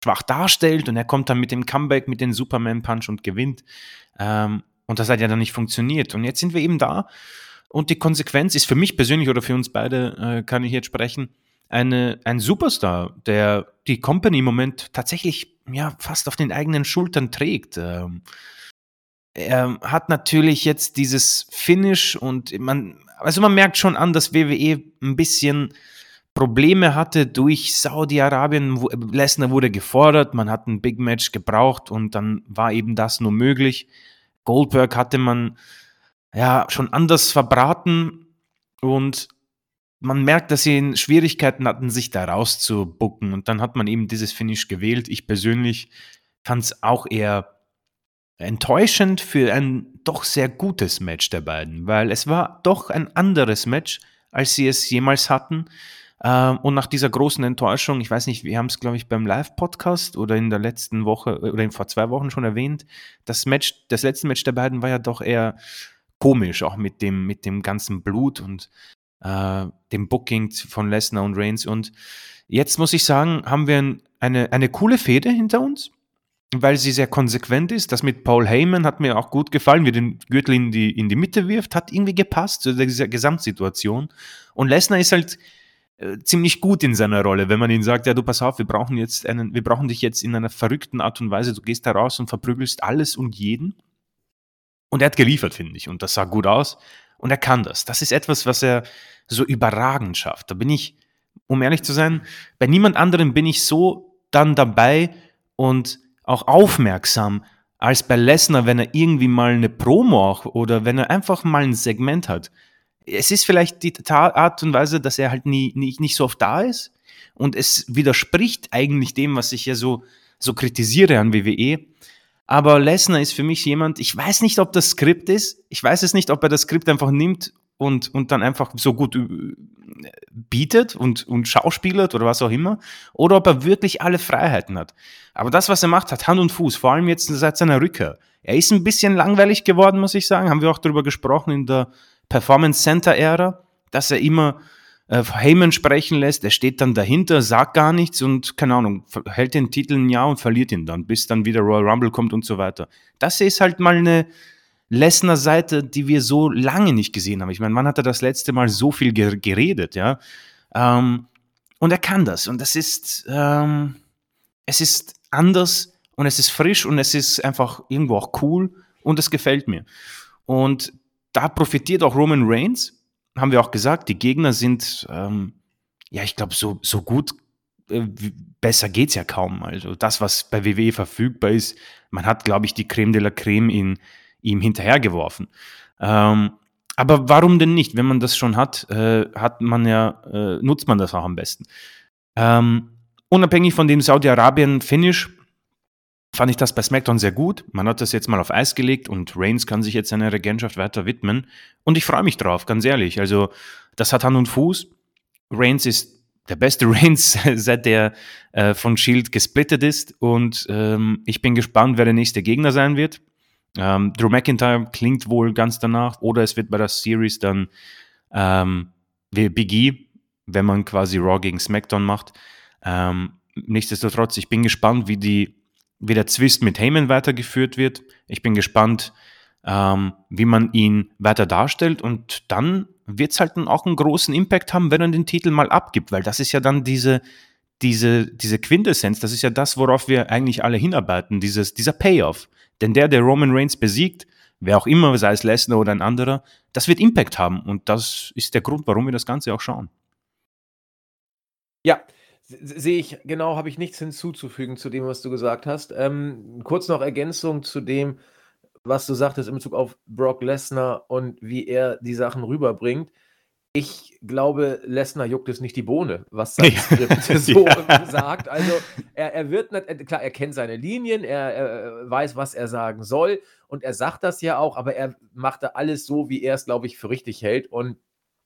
schwach darstellt und er kommt dann mit dem Comeback, mit dem Superman Punch und gewinnt. Ähm, und das hat ja dann nicht funktioniert. Und jetzt sind wir eben da und die Konsequenz ist für mich persönlich oder für uns beide, äh, kann ich jetzt sprechen, eine, ein Superstar, der die Company im Moment tatsächlich ja, fast auf den eigenen Schultern trägt. Ähm, er hat natürlich jetzt dieses Finish und man, also man merkt schon an, dass WWE ein bisschen Probleme hatte durch Saudi-Arabien. Lesnar wurde gefordert, man hat ein Big Match gebraucht und dann war eben das nur möglich. Goldberg hatte man ja schon anders verbraten und man merkt, dass sie Schwierigkeiten hatten, sich da rauszubucken und dann hat man eben dieses Finish gewählt. Ich persönlich fand es auch eher enttäuschend für ein doch sehr gutes Match der beiden, weil es war doch ein anderes Match, als sie es jemals hatten. Ähm, und nach dieser großen Enttäuschung, ich weiß nicht, wir haben es, glaube ich, beim Live-Podcast oder in der letzten Woche oder vor zwei Wochen schon erwähnt, das Match, das letzte Match der beiden war ja doch eher komisch, auch mit dem, mit dem ganzen Blut und äh, dem Booking von Lesnar und Reigns. Und jetzt muss ich sagen, haben wir eine, eine coole Fehde hinter uns, weil sie sehr konsequent ist. Das mit Paul Heyman hat mir auch gut gefallen, wie den Gürtel in die, in die Mitte wirft, hat irgendwie gepasst zu dieser Gesamtsituation. Und Lesnar ist halt äh, ziemlich gut in seiner Rolle, wenn man ihm sagt, ja, du pass auf, wir brauchen jetzt einen, wir brauchen dich jetzt in einer verrückten Art und Weise, du gehst da raus und verprügelst alles und jeden. Und er hat geliefert, finde ich, und das sah gut aus. Und er kann das. Das ist etwas, was er so überragend schafft. Da bin ich, um ehrlich zu sein, bei niemand anderem bin ich so dann dabei und auch aufmerksam als bei Lesnar, wenn er irgendwie mal eine Promo auch oder wenn er einfach mal ein Segment hat es ist vielleicht die Art und Weise, dass er halt nie, nie, nicht so oft da ist. Und es widerspricht eigentlich dem, was ich ja so, so kritisiere an WWE. Aber Lesnar ist für mich jemand, ich weiß nicht, ob das Skript ist. Ich weiß es nicht, ob er das Skript einfach nimmt und, und dann einfach so gut bietet und, und schauspielert oder was auch immer. Oder ob er wirklich alle Freiheiten hat. Aber das, was er macht, hat Hand und Fuß. Vor allem jetzt seit seiner Rückkehr. Er ist ein bisschen langweilig geworden, muss ich sagen. Haben wir auch darüber gesprochen in der Performance Center Ära, dass er immer äh, Heyman sprechen lässt, er steht dann dahinter, sagt gar nichts und keine Ahnung, hält den Titel ein Jahr und verliert ihn dann, bis dann wieder Royal Rumble kommt und so weiter. Das ist halt mal eine Lesnar-Seite, die wir so lange nicht gesehen haben. Ich meine, wann hat er das letzte Mal so viel geredet, ja? Ähm, und er kann das und das ist, ähm, es ist anders und es ist frisch und es ist einfach irgendwo auch cool und es gefällt mir. Und da profitiert auch Roman Reigns, haben wir auch gesagt. Die Gegner sind, ähm, ja, ich glaube, so, so gut, äh, besser es ja kaum. Also das, was bei WWE verfügbar ist, man hat, glaube ich, die Creme de la Creme in, ihm hinterhergeworfen. Ähm, aber warum denn nicht? Wenn man das schon hat, äh, hat man ja, äh, nutzt man das auch am besten. Ähm, unabhängig von dem Saudi-Arabien-Finish fand ich das bei SmackDown sehr gut. Man hat das jetzt mal auf Eis gelegt und Reigns kann sich jetzt seiner Regentschaft weiter widmen. Und ich freue mich drauf, ganz ehrlich. Also, das hat Hand und Fuß. Reigns ist der beste Reigns, seit der äh, von Shield gesplittet ist. Und ähm, ich bin gespannt, wer der nächste Gegner sein wird. Ähm, Drew McIntyre klingt wohl ganz danach. Oder es wird bei der Series dann ähm, wie Big E, wenn man quasi Raw gegen SmackDown macht. Ähm, nichtsdestotrotz, ich bin gespannt, wie, die, wie der Zwist mit Heyman weitergeführt wird. Ich bin gespannt, ähm, wie man ihn weiter darstellt und dann wird es halt auch einen großen Impact haben, wenn er den Titel mal abgibt, weil das ist ja dann diese, diese, diese Quintessenz, das ist ja das, worauf wir eigentlich alle hinarbeiten, dieses, dieser Payoff. Denn der, der Roman Reigns besiegt, wer auch immer, sei es Lesnar oder ein anderer, das wird Impact haben und das ist der Grund, warum wir das Ganze auch schauen. Ja, sehe ich, genau, habe ich nichts hinzuzufügen zu dem, was du gesagt hast. Ähm, kurz noch Ergänzung zu dem, was du sagtest in Bezug auf Brock Lesnar und wie er die Sachen rüberbringt. Ich glaube, Lesnar juckt es nicht die Bohne, was sein Skript so ja. sagt. Also er, er wird nicht, klar, er kennt seine Linien, er, er, weiß, was er sagen soll und er sagt das ja auch, aber er macht da alles so, wie er es, glaube ich, für richtig hält. Und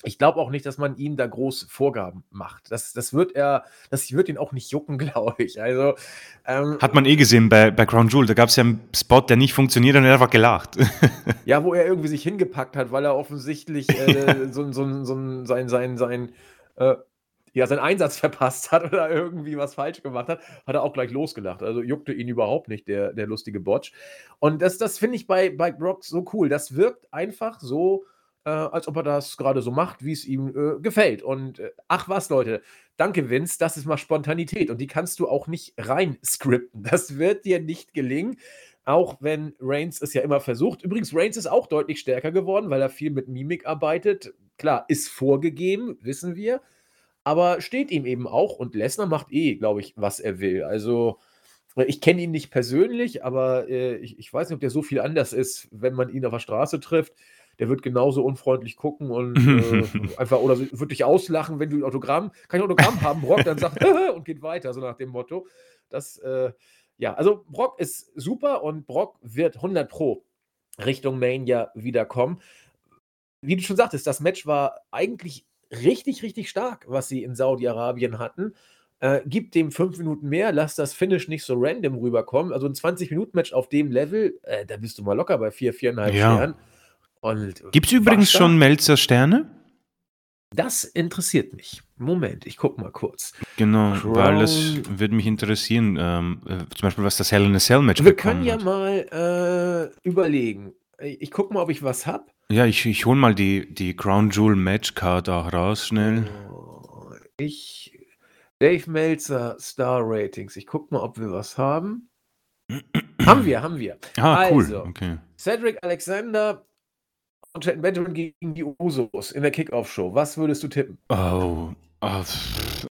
ich glaube auch nicht, dass man ihm da groß Vorgaben macht. Das, das wird er, das wird ihn auch nicht jucken, glaube ich. Also, ähm, Hat man eh gesehen bei, bei Crown Jewel, da gab es ja einen Spot, der nicht funktioniert und er hat einfach gelacht. ja, wo er irgendwie sich hingepackt hat, weil er offensichtlich äh, so, so, so sein, sein, sein, äh, ja, seinen Einsatz verpasst hat oder irgendwie was falsch gemacht hat, hat er auch gleich losgelacht. Also juckte ihn überhaupt nicht, der, der lustige Botch. Und das, das finde ich bei, bei Brock so cool. Das wirkt einfach so äh, als ob er das gerade so macht, wie es ihm äh, gefällt. Und äh, ach was, Leute, danke Vince, das ist mal Spontanität und die kannst du auch nicht rein skripten. Das wird dir nicht gelingen. Auch wenn Reigns es ja immer versucht. Übrigens, Reigns ist auch deutlich stärker geworden, weil er viel mit Mimik arbeitet. Klar, ist vorgegeben, wissen wir. Aber steht ihm eben auch. Und Lesnar macht eh, glaube ich, was er will. Also, ich kenne ihn nicht persönlich, aber äh, ich, ich, weiß nicht, ob der so viel anders ist, wenn man ihn auf der Straße trifft der wird genauso unfreundlich gucken und äh, einfach oder wird dich auslachen, wenn du ein Autogramm, kein Autogramm haben, Brock dann sagt und geht weiter, so nach dem Motto. Das, äh, ja, also Brock ist super und Brock wird 100 Pro Richtung Mania wiederkommen. Wie du schon sagtest, das Match war eigentlich richtig, richtig stark, was sie in Saudi-Arabien hatten. Äh, gib dem fünf Minuten mehr, lass das Finish nicht so random rüberkommen. Also ein 20-Minuten-Match auf dem Level, äh, da bist du mal locker bei vier, viereinhalb ja. Sternen. Gibt es übrigens schon Melzer Sterne? Das interessiert mich. Moment, ich gucke mal kurz. Genau, Crown. weil das würde mich interessieren. Ähm, äh, zum Beispiel, was das Hell in a Cell Match Wir können ja hat. mal äh, überlegen. Ich gucke mal, ob ich was habe. Ja, ich, ich hole mal die, die Crown Jewel Match Card auch raus, schnell. Oh, ich. Dave Melzer Star Ratings. Ich gucke mal, ob wir was haben. haben wir, haben wir. Ah, also, cool. Okay. Cedric Alexander Shelton Benjamin gegen die Usos in der Kickoff-Show. Was würdest du tippen? Oh, oh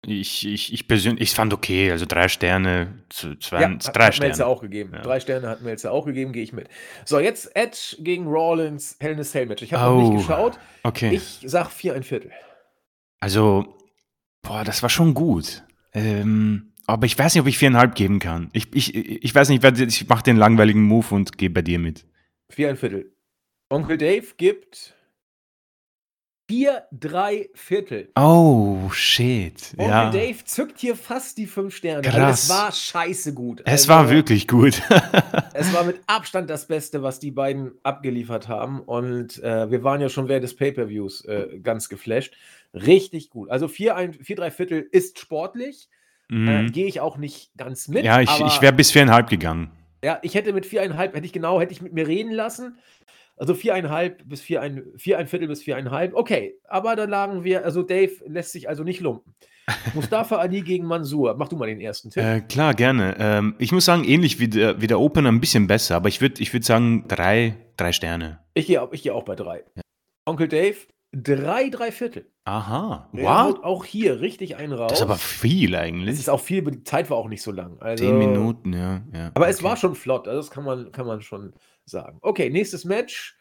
ich, ich, ich persönlich, ich fand okay, also drei Sterne, zwei, ja, drei hat Sterne. Melzer auch gegeben. Ja. Drei Sterne hat Melzer auch gegeben, gehe ich mit. So, jetzt Edge gegen Rollins, Hell in a Cell Match. Ich habe oh, noch nicht geschaut. Okay. Ich sag vier ein Viertel. Also, boah, das war schon gut. Ähm, aber ich weiß nicht, ob ich viereinhalb geben kann. Ich, ich, ich weiß nicht, ich mache den langweiligen Move und gehe bei dir mit. Vier ein Viertel. Onkel Dave gibt vier, drei Viertel. Oh, shit. Onkel ja. Dave zückt hier fast die fünf Sterne. Krass. Es war scheiße gut. Es also, war wirklich gut. es war mit Abstand das Beste, was die beiden abgeliefert haben. Und äh, wir waren ja schon während des Pay-Per-Views äh, ganz geflasht. Richtig gut. Also vier, ein, vier drei Viertel ist sportlich. Äh, mhm. Äh, Gehe ich auch nicht ganz mit. Ja, ich, ich wäre bis viereinhalb gegangen. Ja, ich hätte mit viereinhalb, hätte ich genau, hätte ich mit mir reden lassen. Also viereinhalb bis vier ein, vier ein Viertel bis viereinhalb. Okay, aber da lagen wir, also Dave lässt sich also nicht lumpen. Mustafa Ali gegen Mansur. Mach du mal den ersten Tipp. Äh, klar, gerne. Ähm, ich muss sagen, ähnlich wie der, wie der Opener, ein bisschen besser, aber ich würde ich würd sagen drei, drei Sterne. Ich gehe ich geh auch bei drei. Ja. Onkel Dave, drei, drei Viertel. Aha, wow. auch hier richtig einen raus. Das ist aber viel eigentlich. Es ist auch viel, aber die Zeit war auch nicht so lang. Also, Zehn Minuten, ja. ja aber okay. es war schon flott, also das kann man, kann man schon sagen. Okay, nächstes Match.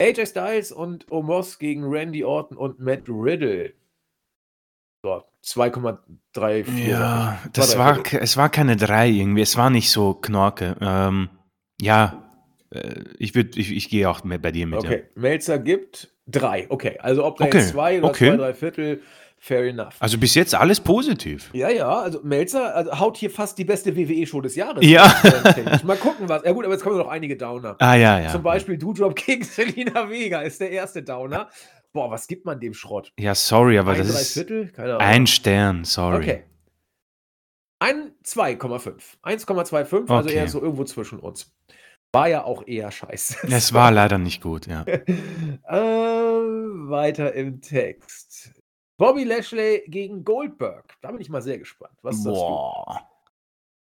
AJ Styles und Omos gegen Randy Orton und Matt Riddle. So, 2,34. Ja, das war, es war keine 3 irgendwie, es war nicht so knorke. Ähm, ja, äh, ich, ich, ich gehe auch bei dir mit. Okay, ja. Melzer gibt 3. Okay, also ob da okay. jetzt 2 oder 2, okay. 3 Viertel fair enough. Also bis jetzt alles positiv. Ja, ja, also Melzer also haut hier fast die beste WWE-Show des Jahres. Ja. Mal gucken, was. Ja, gut, aber jetzt kommen noch einige Downer. Ah, ja, ja. Zum Beispiel Doudrop gegen Selina Vega ist der erste Downer. Boah, was gibt man dem Schrott? Ja, sorry, aber ein das ist Viertel? Keine Ahnung. ein Stern, sorry. Okay. Ein 2,5. 1,25, also Okay. eher so irgendwo zwischen uns. War ja auch eher scheiße. Es war leider nicht gut, ja. ähm, weiter im Text. Bobby Lashley gegen Goldberg. Da bin ich mal sehr gespannt. Was Boah.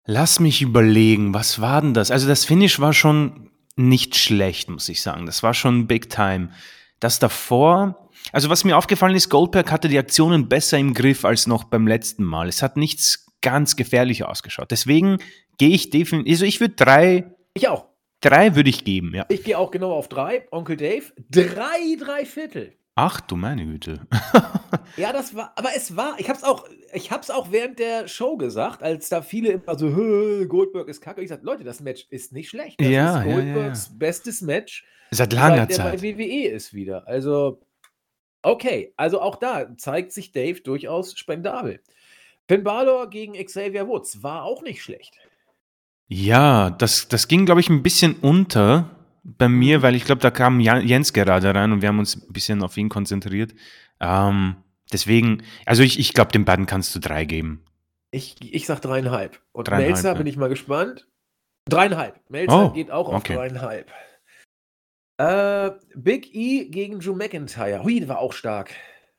Lass mich überlegen, was war denn das? Also das Finish war schon nicht schlecht, muss ich sagen. Das war schon Big Time. Das davor, also was mir aufgefallen ist, Goldberg hatte die Aktionen besser im Griff als noch beim letzten Mal. Es hat nichts ganz gefährlich ausgeschaut. Deswegen gehe ich definitiv, also ich würde drei? Ich auch. drei würde ich geben, ja. Ich gehe auch genau auf drei. Onkel Dave. Drei, drei Viertel. Ach du meine Güte. Ja, das war, aber es war, ich hab's auch, ich hab's auch während der Show gesagt, als da viele immer so, "Hö, Goldberg ist kacke. Ich sag, Leute, das Match ist nicht schlecht. Das Ja, ist ja, ja, Goldbergs bestes Match, Seit langer seit der Zeit. bei WWE ist wieder. Also, okay, also auch da zeigt sich Dave durchaus spendabel. Finn Balor gegen Xavier Woods war auch nicht schlecht. Ja, das, das ging, glaube ich, ein bisschen unter bei mir, weil ich glaube, da kam Jens gerade rein und wir haben uns ein bisschen auf ihn konzentriert. Ähm, deswegen, also ich, ich glaube, den beiden kannst du drei geben. Ich, ich sag dreieinhalb. Und Dreieinhalb, Melzer ja. bin ich mal gespannt. Dreieinhalb. Melzer Oh, geht auch auf okay. dreieinhalb. Äh, Big E gegen Drew McIntyre. Hui, der war auch stark.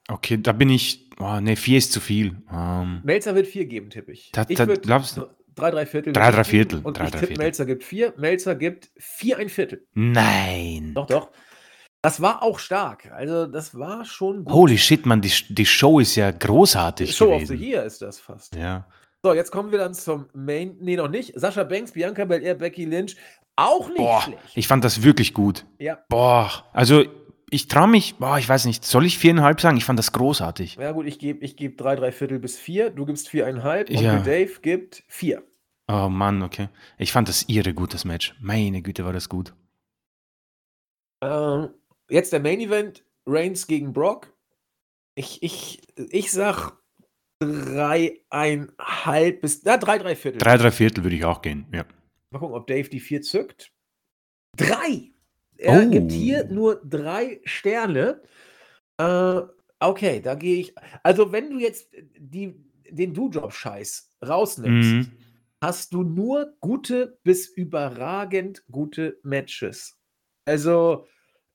Okay, da bin ich, oh, nee, vier ist zu viel. Ähm, Melzer wird vier geben, tippe ich. Da- ich da- würd glaubst du? Dr- drei, drei Viertel. Drei, drei. Viertel, Und drei, ich tippe. Melzer gibt vier. Melzer gibt vier ein Viertel. nein. Doch, doch. Das war auch stark. Also, das war schon gut. Holy shit, man, die, die Show ist ja großartig Show of gewesen. the Year ist das fast. Ja. So, jetzt kommen wir dann zum Main. Nee, noch nicht. Sascha Banks, Bianca Belair, Becky Lynch. Auch nicht Boah, schlecht. ich fand das wirklich gut. ja. Boah, also ich traue mich, boah, ich weiß nicht, soll ich viereinhalb sagen? Ich fand das großartig. Ja, gut, ich gebe ich geb drei, drei Viertel bis vier. Du gibst viereinhalb. Ja. Dave gibt vier. Oh Mann, okay. Ich fand das irre gutes Match. Meine Güte, war das gut. Ähm, jetzt der Main Event: Reigns gegen Brock. Ich, ich, ich sag dreieinhalb bis. Na, drei, drei Viertel. Drei, drei Viertel würde ich auch gehen, ja. Mal gucken, ob Dave die vier zückt. Drei! Er Oh. gibt hier nur drei Sterne. Äh, okay, da gehe ich. Also, wenn du jetzt die, den Do-Job-Scheiß rausnimmst, Mhm. hast du nur gute bis überragend gute Matches. Also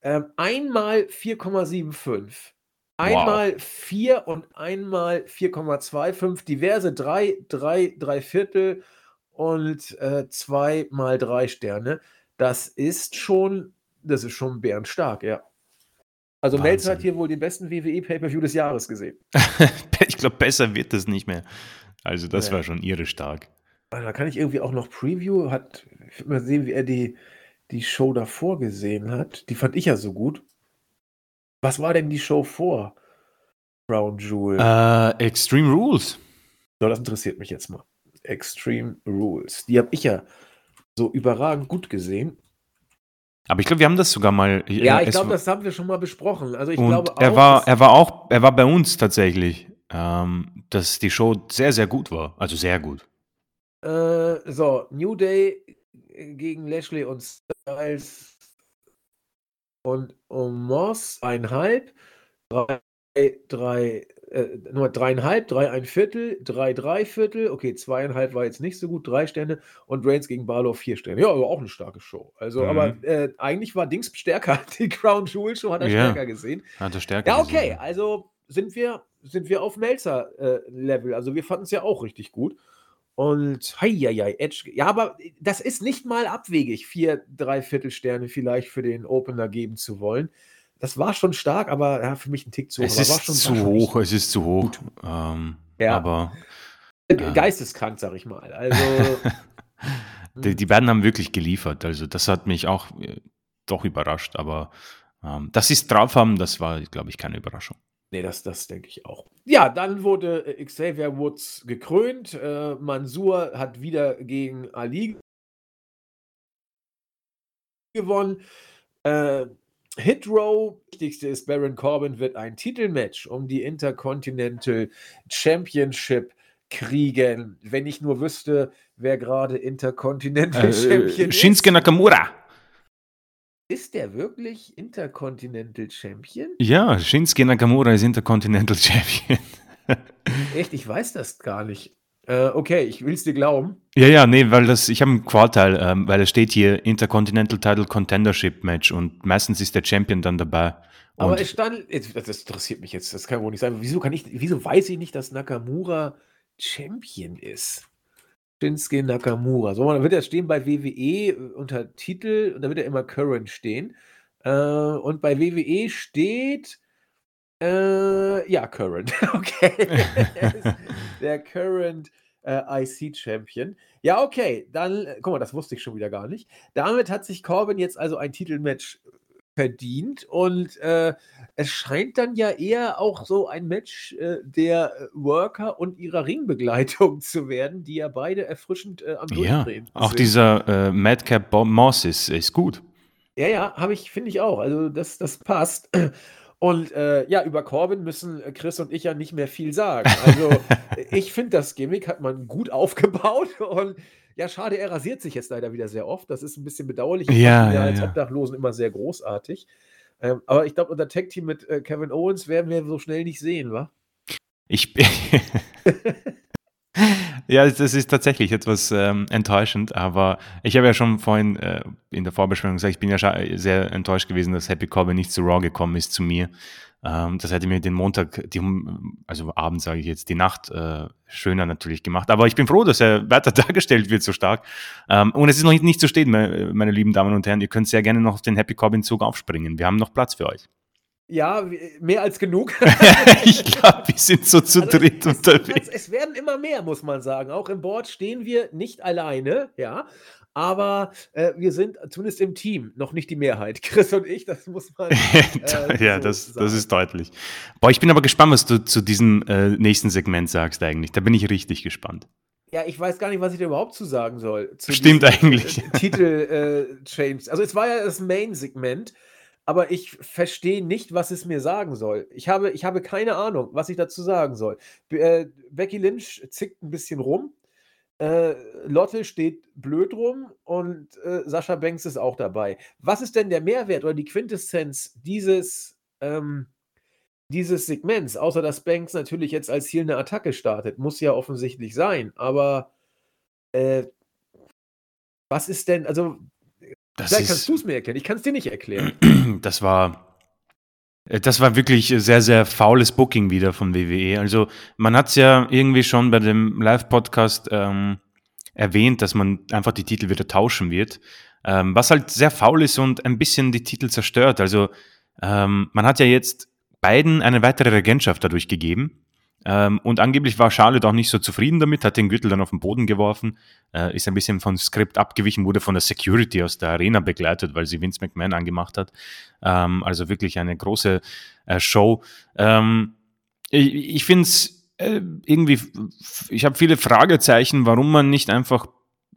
ähm, einmal 4,75. Einmal 4 und einmal 4,25. Diverse 3, 3, 3 Viertel und äh, 2 mal 3 Sterne. Das ist schon, das ist schon bärenstark, ja. Also Melzer hat Wahnsinn. hier wohl den besten WWE Pay-Per-View des Jahres gesehen. ich glaube, besser wird das nicht mehr. Also das Ja. war schon irre stark. Ah, Da kann ich irgendwie auch noch Preview, hat, ich will mal sehen, wie er die, die Show davor gesehen hat. Die fand ich ja so gut. Was war denn die Show vor Brown Jewel? Äh, Extreme Rules. So, das interessiert mich jetzt mal. Extreme Rules. Die habe ich ja so überragend gut gesehen. Aber ich glaube, wir haben das sogar mal. Ja, ich glaube, das haben wir schon mal besprochen. Also ich glaube auch, er war, er war auch, er war bei uns tatsächlich, ähm, dass die Show sehr, sehr gut war. Also sehr gut. Äh, so, New Day gegen Lashley und Styles und Moss einhalb, drei, drei, äh, nur dreieinhalb, drei ein Viertel, drei drei Viertel, okay, zweieinhalb war jetzt nicht so gut, drei Sterne und Reigns gegen Balor vier Sterne. Ja, aber auch eine starke Show. Also, Mhm. aber äh, eigentlich war Dings stärker. Die Crown Jewel Show hat er Ja. stärker gesehen. Hat er stärker Ja, okay, gesehen. also sind wir, sind wir auf Melzer-Level. also wir fanden es ja auch richtig gut. Und heieiei, Edge. Ja, aber das ist nicht mal abwegig, vier Dreiviertelsterne vielleicht für den Opener geben zu wollen. Das war schon stark, aber ja, für mich ein Tick zu hoch. Es ist zu hoch, es ist zu hoch. Ähm, Ja. Aber echt ja. Geisteskrank, sag ich mal. Also, die, die beiden haben wirklich geliefert. Also das hat mich auch äh, doch überrascht. Aber ähm, dass sie es drauf haben, das war, glaube ich, keine Überraschung. Nee, das, das denke ich auch. Ja, dann wurde äh, Xavier Woods gekrönt. Äh, Mansur hat wieder gegen Ali gewonnen. Äh, Hit Row, wichtigste ist, Baron Corbin wird ein Titelmatch um die Intercontinental Championship kriegen. Wenn ich nur wüsste, wer gerade Intercontinental äh, Champion ist. Shinsuke Nakamura. Ist der wirklich Intercontinental Champion? Ja, Shinsuke Nakamura ist Intercontinental Champion. Echt, ich weiß das gar nicht. Äh, okay, ich will es dir glauben. Ja, ja, nee, weil das, ich habe einen Quartal, ähm, weil es steht hier Intercontinental Title Contendership Match und meistens ist der Champion dann dabei. Aber es stand, das interessiert mich jetzt, das kann wohl nicht sein. Wieso kann ich, wieso weiß ich nicht, dass Nakamura Champion ist? Shinsuke Nakamura. So, dann wird er stehen bei WWE unter Titel und da wird er immer Current stehen. Äh, und bei WWE steht äh, ja, Current. okay. der Current äh, IC Champion. Ja, okay. Dann, äh, guck mal, das wusste ich schon wieder gar nicht. Damit hat sich Corbin jetzt also ein Titelmatch verdient und äh, es scheint dann ja eher auch so ein Match äh, der Worker und ihrer Ringbegleitung zu werden, die ja beide erfrischend äh, am Durchdrehen ja, Auch sind. dieser äh, Madcap Moss ist, ist gut. Ja, ja, habe ich, finde ich auch. Also das, das passt. Und äh, ja, über Corbin müssen äh, Chris und ich ja nicht mehr viel sagen. Also ich finde, das Gimmick hat man gut aufgebaut und ja, schade, er rasiert sich jetzt leider wieder sehr oft. Das ist ein bisschen bedauerlich. Ich ja, ja, als ja. Obdachlosen immer sehr großartig. Ähm, aber ich glaube, unser Tag-Team mit äh, Kevin Owens werden wir so schnell nicht sehen, wa? Ich. Ja, das ist tatsächlich etwas ähm, enttäuschend, aber ich habe ja schon vorhin äh, in der Vorbesprechung gesagt, ich bin ja sehr enttäuscht gewesen, dass Happy Corbin nicht zu Raw gekommen ist zu mir. Ähm, das hätte mir den Montag, die, also Abend sage ich jetzt, die Nacht äh, schöner natürlich gemacht. Aber ich bin froh, dass er weiter dargestellt wird so stark. Ähm, und es ist noch nicht, nicht zu stehen, meine, meine lieben Damen und Herren. Ihr könnt sehr gerne noch auf den Happy Corbin Zug aufspringen. Wir haben noch Platz für euch. Ja, mehr als genug. ich glaube, wir sind so zu also dritt es, unterwegs. Es werden immer mehr, muss man sagen. Auch im Board stehen wir nicht alleine, ja. Aber äh, wir sind zumindest im Team noch nicht die Mehrheit. Chris und ich, das muss man. Äh, ja, so das, das ist deutlich. Boah, ich bin aber gespannt, was du zu diesem äh, nächsten Segment sagst, eigentlich. Da bin ich richtig gespannt. Ja, ich weiß gar nicht, was ich da überhaupt zu sagen soll. Zu Stimmt eigentlich. Titel-Change. Äh, also, es war ja das Main-Segment aber ich verstehe nicht, was es mir sagen soll. Ich habe, ich habe keine Ahnung, was ich dazu sagen soll. Be äh, Becky Lynch zickt ein bisschen rum. Äh, Lotte steht blöd rum und äh, Sascha Banks ist auch dabei. Was ist denn der Mehrwert oder die Quintessenz dieses, ähm, dieses Segments? Außer dass Banks natürlich jetzt als Ziel eine Attacke startet. Muss ja offensichtlich sein. Aber äh, was ist denn, also das Vielleicht kannst du es mir erklären. Ich kann es dir nicht erklären. Das war, äh, das war wirklich sehr, sehr faules Booking wieder von WWE. Also man hat es ja irgendwie schon bei dem Live-Podcast ähm, erwähnt, dass man einfach die Titel wieder tauschen wird. Ähm, was halt sehr faul ist und ein bisschen die Titel zerstört. Also ähm, man hat ja jetzt beiden eine weitere Regentschaft dadurch gegeben. Ähm, und angeblich war Charlotte auch nicht so zufrieden damit, hat den Gürtel dann auf den Boden geworfen, äh, ist ein bisschen vom Skript abgewichen, wurde von der Security aus der Arena begleitet, weil sie Vince McMahon angemacht hat. Ähm, also wirklich eine große äh, Show. Ähm, ich ich finde es äh, irgendwie, ich habe viele Fragezeichen, warum man nicht einfach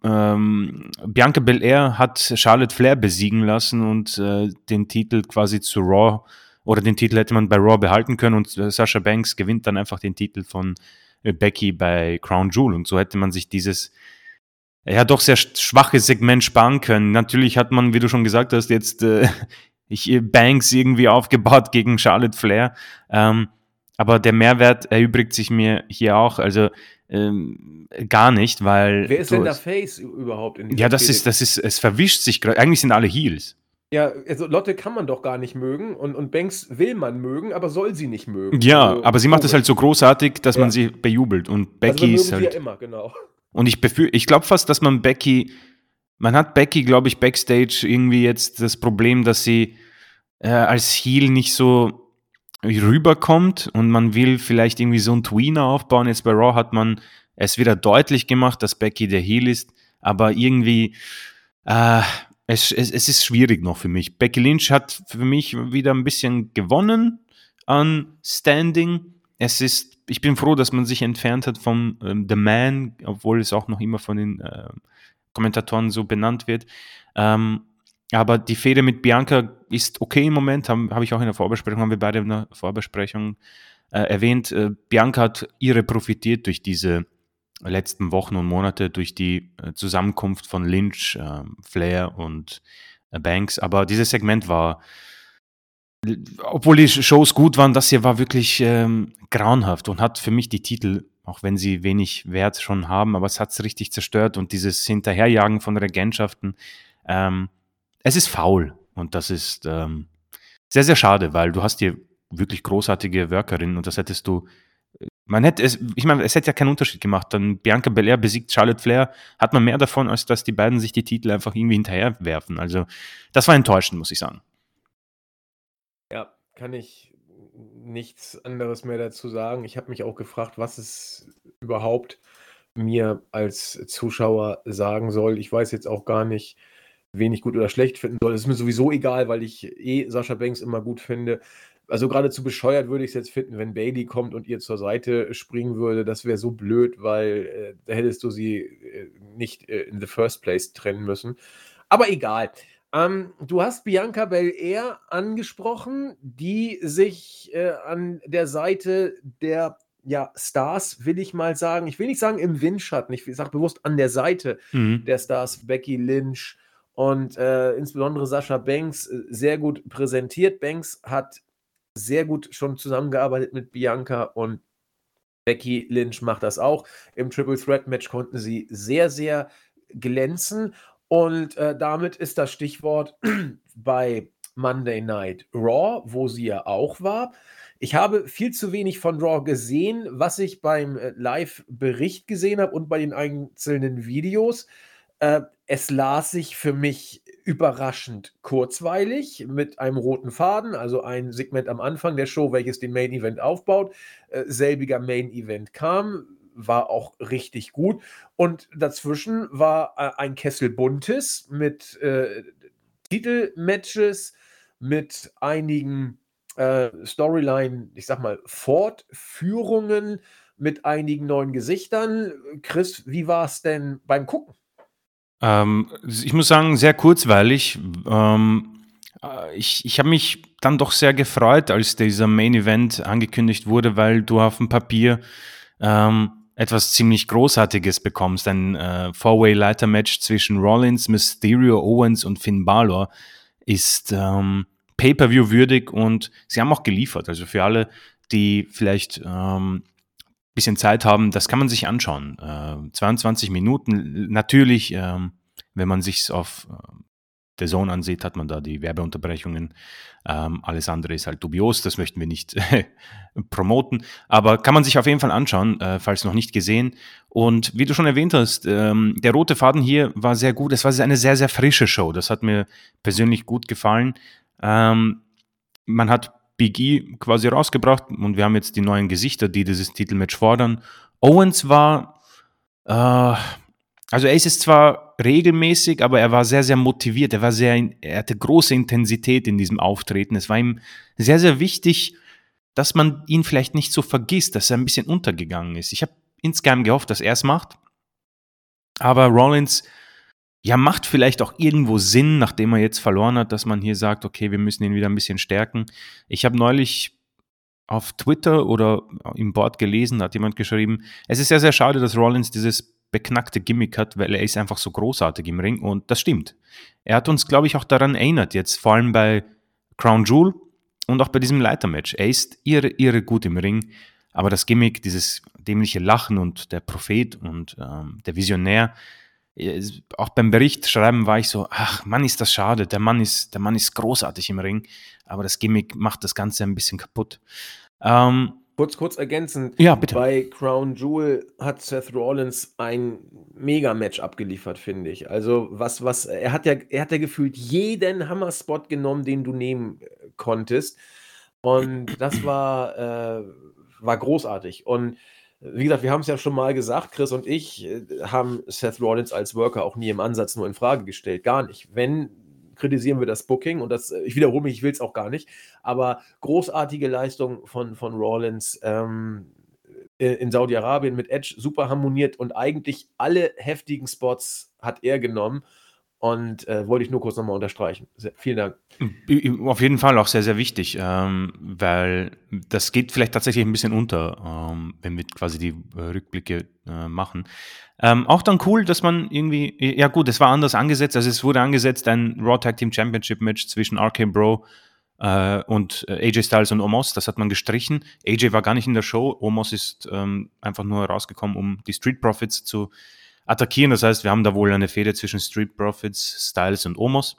ähm, Bianca Belair hat Charlotte Flair besiegen lassen und äh, den Titel quasi zu Raw oder den Titel hätte man bei Raw behalten können und Sasha Banks gewinnt dann einfach den Titel von äh, Becky bei Crown Jewel. Und so hätte man sich dieses ja doch sehr schwache Segment sparen können. Natürlich hat man, wie du schon gesagt hast, jetzt äh, ich, äh, Banks irgendwie aufgebaut gegen Charlotte Flair. Ähm, aber der Mehrwert erübrigt sich mir hier auch. Also ähm, gar nicht, weil. Wer ist denn der Face überhaupt in Ja, das ist, das ist, es verwischt sich gerade. Eigentlich sind alle Heels. Ja, also Lotte kann man doch gar nicht mögen und, und Banks will man mögen, aber soll sie nicht mögen. Ja, also, aber sie macht es halt so großartig, dass ja. man sie bejubelt und also Becky also ist halt. Ja immer, genau. Und ich ich glaube fast, dass man Becky, man hat Becky, glaube ich, backstage irgendwie jetzt das Problem, dass sie äh, als Heel nicht so rüberkommt und man will vielleicht irgendwie so einen Tweener aufbauen. Jetzt bei Raw hat man es wieder deutlich gemacht, dass Becky der Heel ist, aber irgendwie äh, es, es, es ist schwierig noch für mich. Becky Lynch hat für mich wieder ein bisschen gewonnen an Standing. Es ist, ich bin froh, dass man sich entfernt hat vom ähm, The Man, obwohl es auch noch immer von den äh, Kommentatoren so benannt wird. Ähm, aber die Fehde mit Bianca ist okay im Moment, habe hab ich auch in der Vorbesprechung, haben wir beide in der Vorbesprechung äh, erwähnt. Äh, Bianca hat ihre profitiert durch diese letzten Wochen und Monate, durch die äh, Zusammenkunft von Lynch, äh, Flair und äh, Banks. Aber dieses Segment war, obwohl die Shows gut waren, das hier war wirklich ähm, grauenhaft und hat für mich die Titel, auch wenn sie wenig Wert schon haben, aber es hat es richtig zerstört und dieses Hinterherjagen von Regentschaften. Ähm, es ist faul und das ist ähm, sehr, sehr schade, weil du hast hier wirklich großartige Workerinnen und das hättest du man hätte es, ich meine, es hätte ja keinen Unterschied gemacht. Dann Bianca Belair besiegt Charlotte Flair, hat man mehr davon, als dass die beiden sich die Titel einfach irgendwie hinterherwerfen. Also, das war enttäuschend, muss ich sagen. Ja, kann ich nichts anderes mehr dazu sagen. Ich habe mich auch gefragt, was es überhaupt mir als Zuschauer sagen soll. Ich weiß jetzt auch gar nicht, wen ich gut oder schlecht finden soll. Das ist mir sowieso egal, weil ich eh Sascha Banks immer gut finde. Also geradezu bescheuert würde ich es jetzt finden, wenn Bailey kommt und ihr zur Seite springen würde. Das wäre so blöd, weil äh, da hättest du sie äh, nicht äh, in the first place trennen müssen. Aber egal. Ähm, du hast Bianca Belair angesprochen, die sich äh, an der Seite der ja, Stars, will ich mal sagen, ich will nicht sagen im Windschatten, ich sage bewusst an der Seite mhm. der Stars, Becky Lynch, und äh, insbesondere Sascha Banks äh, sehr gut präsentiert. Banks hat sehr gut schon zusammengearbeitet mit Bianca und Becky Lynch macht das auch. Im Triple Threat Match konnten sie sehr, sehr glänzen. Und äh, damit ist das Stichwort bei Monday Night Raw, wo sie ja auch war. Ich habe viel zu wenig von Raw gesehen, was ich beim äh, Live-Bericht gesehen habe und bei den einzelnen Videos. Äh, es las sich für mich überraschend kurzweilig mit einem roten Faden, also ein Segment am Anfang der Show, welches den Main Event aufbaut. Äh, selbiger Main Event kam, war auch richtig gut. Und dazwischen war äh, ein Kessel Buntes mit äh, Titelmatches, mit einigen äh, Storyline, ich sag mal, Fortführungen, mit einigen neuen Gesichtern. Chris, wie war es denn beim Gucken? Ähm, ich muss sagen, sehr kurzweilig. Ähm, äh, ich ich habe mich dann doch sehr gefreut, als dieser Main Event angekündigt wurde, weil du auf dem Papier ähm, etwas ziemlich Großartiges bekommst. Ein äh, Four-Way-Leiter-Match zwischen Rollins, Mysterio, Owens und Finn Balor ist ähm, Pay-Per-View würdig und sie haben auch geliefert. Also für alle, die vielleicht ähm, bisschen Zeit haben, das kann man sich anschauen. Äh, 22 Minuten, natürlich, ähm, wenn man sich auf äh, der Zone ansieht, hat man da die Werbeunterbrechungen. Ähm, alles andere ist halt dubios, das möchten wir nicht promoten. Aber kann man sich auf jeden Fall anschauen, äh, falls noch nicht gesehen. Und wie du schon erwähnt hast, ähm, der rote Faden hier war sehr gut. Es war eine sehr, sehr frische Show. Das hat mir persönlich gut gefallen. Ähm, man hat Big E quasi rausgebracht und wir haben jetzt die neuen Gesichter, die dieses Titelmatch fordern. Owens war, äh, also er ist es zwar regelmäßig, aber er war sehr, sehr motiviert. Er war sehr, er hatte große Intensität in diesem Auftreten. Es war ihm sehr, sehr wichtig, dass man ihn vielleicht nicht so vergisst, dass er ein bisschen untergegangen ist. Ich habe insgeheim gehofft, dass er es macht. Aber Rollins ja, macht vielleicht auch irgendwo Sinn, nachdem er jetzt verloren hat, dass man hier sagt, okay, wir müssen ihn wieder ein bisschen stärken. Ich habe neulich auf Twitter oder im Board gelesen, da hat jemand geschrieben, es ist sehr, sehr schade, dass Rollins dieses beknackte Gimmick hat, weil er ist einfach so großartig im Ring und das stimmt. Er hat uns, glaube ich, auch daran erinnert, jetzt vor allem bei Crown Jewel und auch bei diesem Leitermatch. Er ist irre, irre gut im Ring, aber das Gimmick, dieses dämliche Lachen und der Prophet und ähm, der Visionär, auch beim Bericht schreiben war ich so, ach Mann, ist das schade. Der Mann ist, der Mann ist großartig im Ring, aber das Gimmick macht das Ganze ein bisschen kaputt. Ähm, kurz, kurz ergänzend. Ja, bitte. Bei Crown Jewel hat Seth Rollins ein Mega-Match abgeliefert, finde ich. Also, was, was, er hat ja, er hat ja gefühlt jeden Hammer-Spot genommen, den du nehmen äh, konntest. Und das war, äh, war großartig. Und wie gesagt, wir haben es ja schon mal gesagt, Chris und ich äh, haben Seth Rollins als Worker auch nie im Ansatz nur in Frage gestellt. Gar nicht. Wenn kritisieren wir das Booking und das, äh, ich wiederhole mich, ich will es auch gar nicht, aber großartige Leistung von, von Rollins ähm, in Saudi-Arabien mit Edge super harmoniert und eigentlich alle heftigen Spots hat er genommen Und äh, wollte ich nur kurz nochmal unterstreichen. Sehr, vielen Dank. Auf jeden Fall auch sehr, sehr wichtig, ähm, weil das geht vielleicht tatsächlich ein bisschen unter, ähm, wenn wir quasi die äh, Rückblicke äh, machen. Ähm, auch dann cool, dass man irgendwie, ja gut, es war anders angesetzt. Also es wurde angesetzt ein Raw Tag Team Championship Match zwischen Arcane Bro äh, und äh, AJ Styles und Omos. Das hat man gestrichen. AJ war gar nicht in der Show. Omos ist ähm, einfach nur rausgekommen, um die Street Profits zu attackieren. Das heißt, wir haben da wohl eine Fehde zwischen Street Profits, Styles und Omos.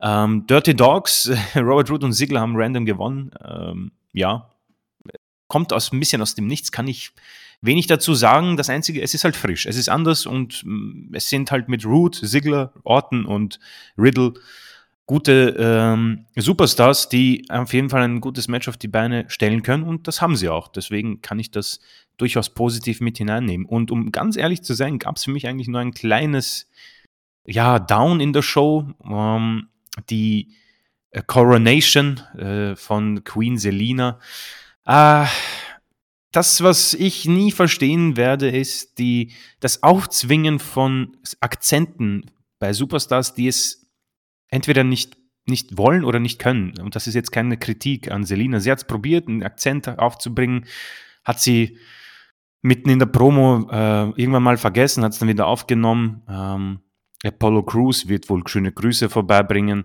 Ähm, Dirty Dogs, Robert Root und Ziggler haben random gewonnen. Ähm, ja, kommt aus ein bisschen aus dem Nichts, kann ich wenig dazu sagen. Das Einzige, es ist halt frisch, es ist anders und mm, es sind halt mit Root, Ziggler, Orton und Riddle gute ähm, Superstars, die auf jeden Fall ein gutes Match auf die Beine stellen können und das haben sie auch. Deswegen kann ich das durchaus positiv mit hineinnehmen. Und um ganz ehrlich zu sein, gab es für mich eigentlich nur ein kleines, ja, Down in der Show. Ähm, die äh, Coronation äh, von Queen Selina. Äh, das, was ich nie verstehen werde, ist die, das Aufzwingen von Akzenten bei Superstars, die es entweder nicht, nicht wollen oder nicht können. Und das ist jetzt keine Kritik an Selina. Sie hat es probiert, einen Akzent aufzubringen, hat sie mitten in der Promo äh, irgendwann mal vergessen, hat es dann wieder aufgenommen. Ähm, Apollo Crews wird wohl schöne Grüße vorbeibringen.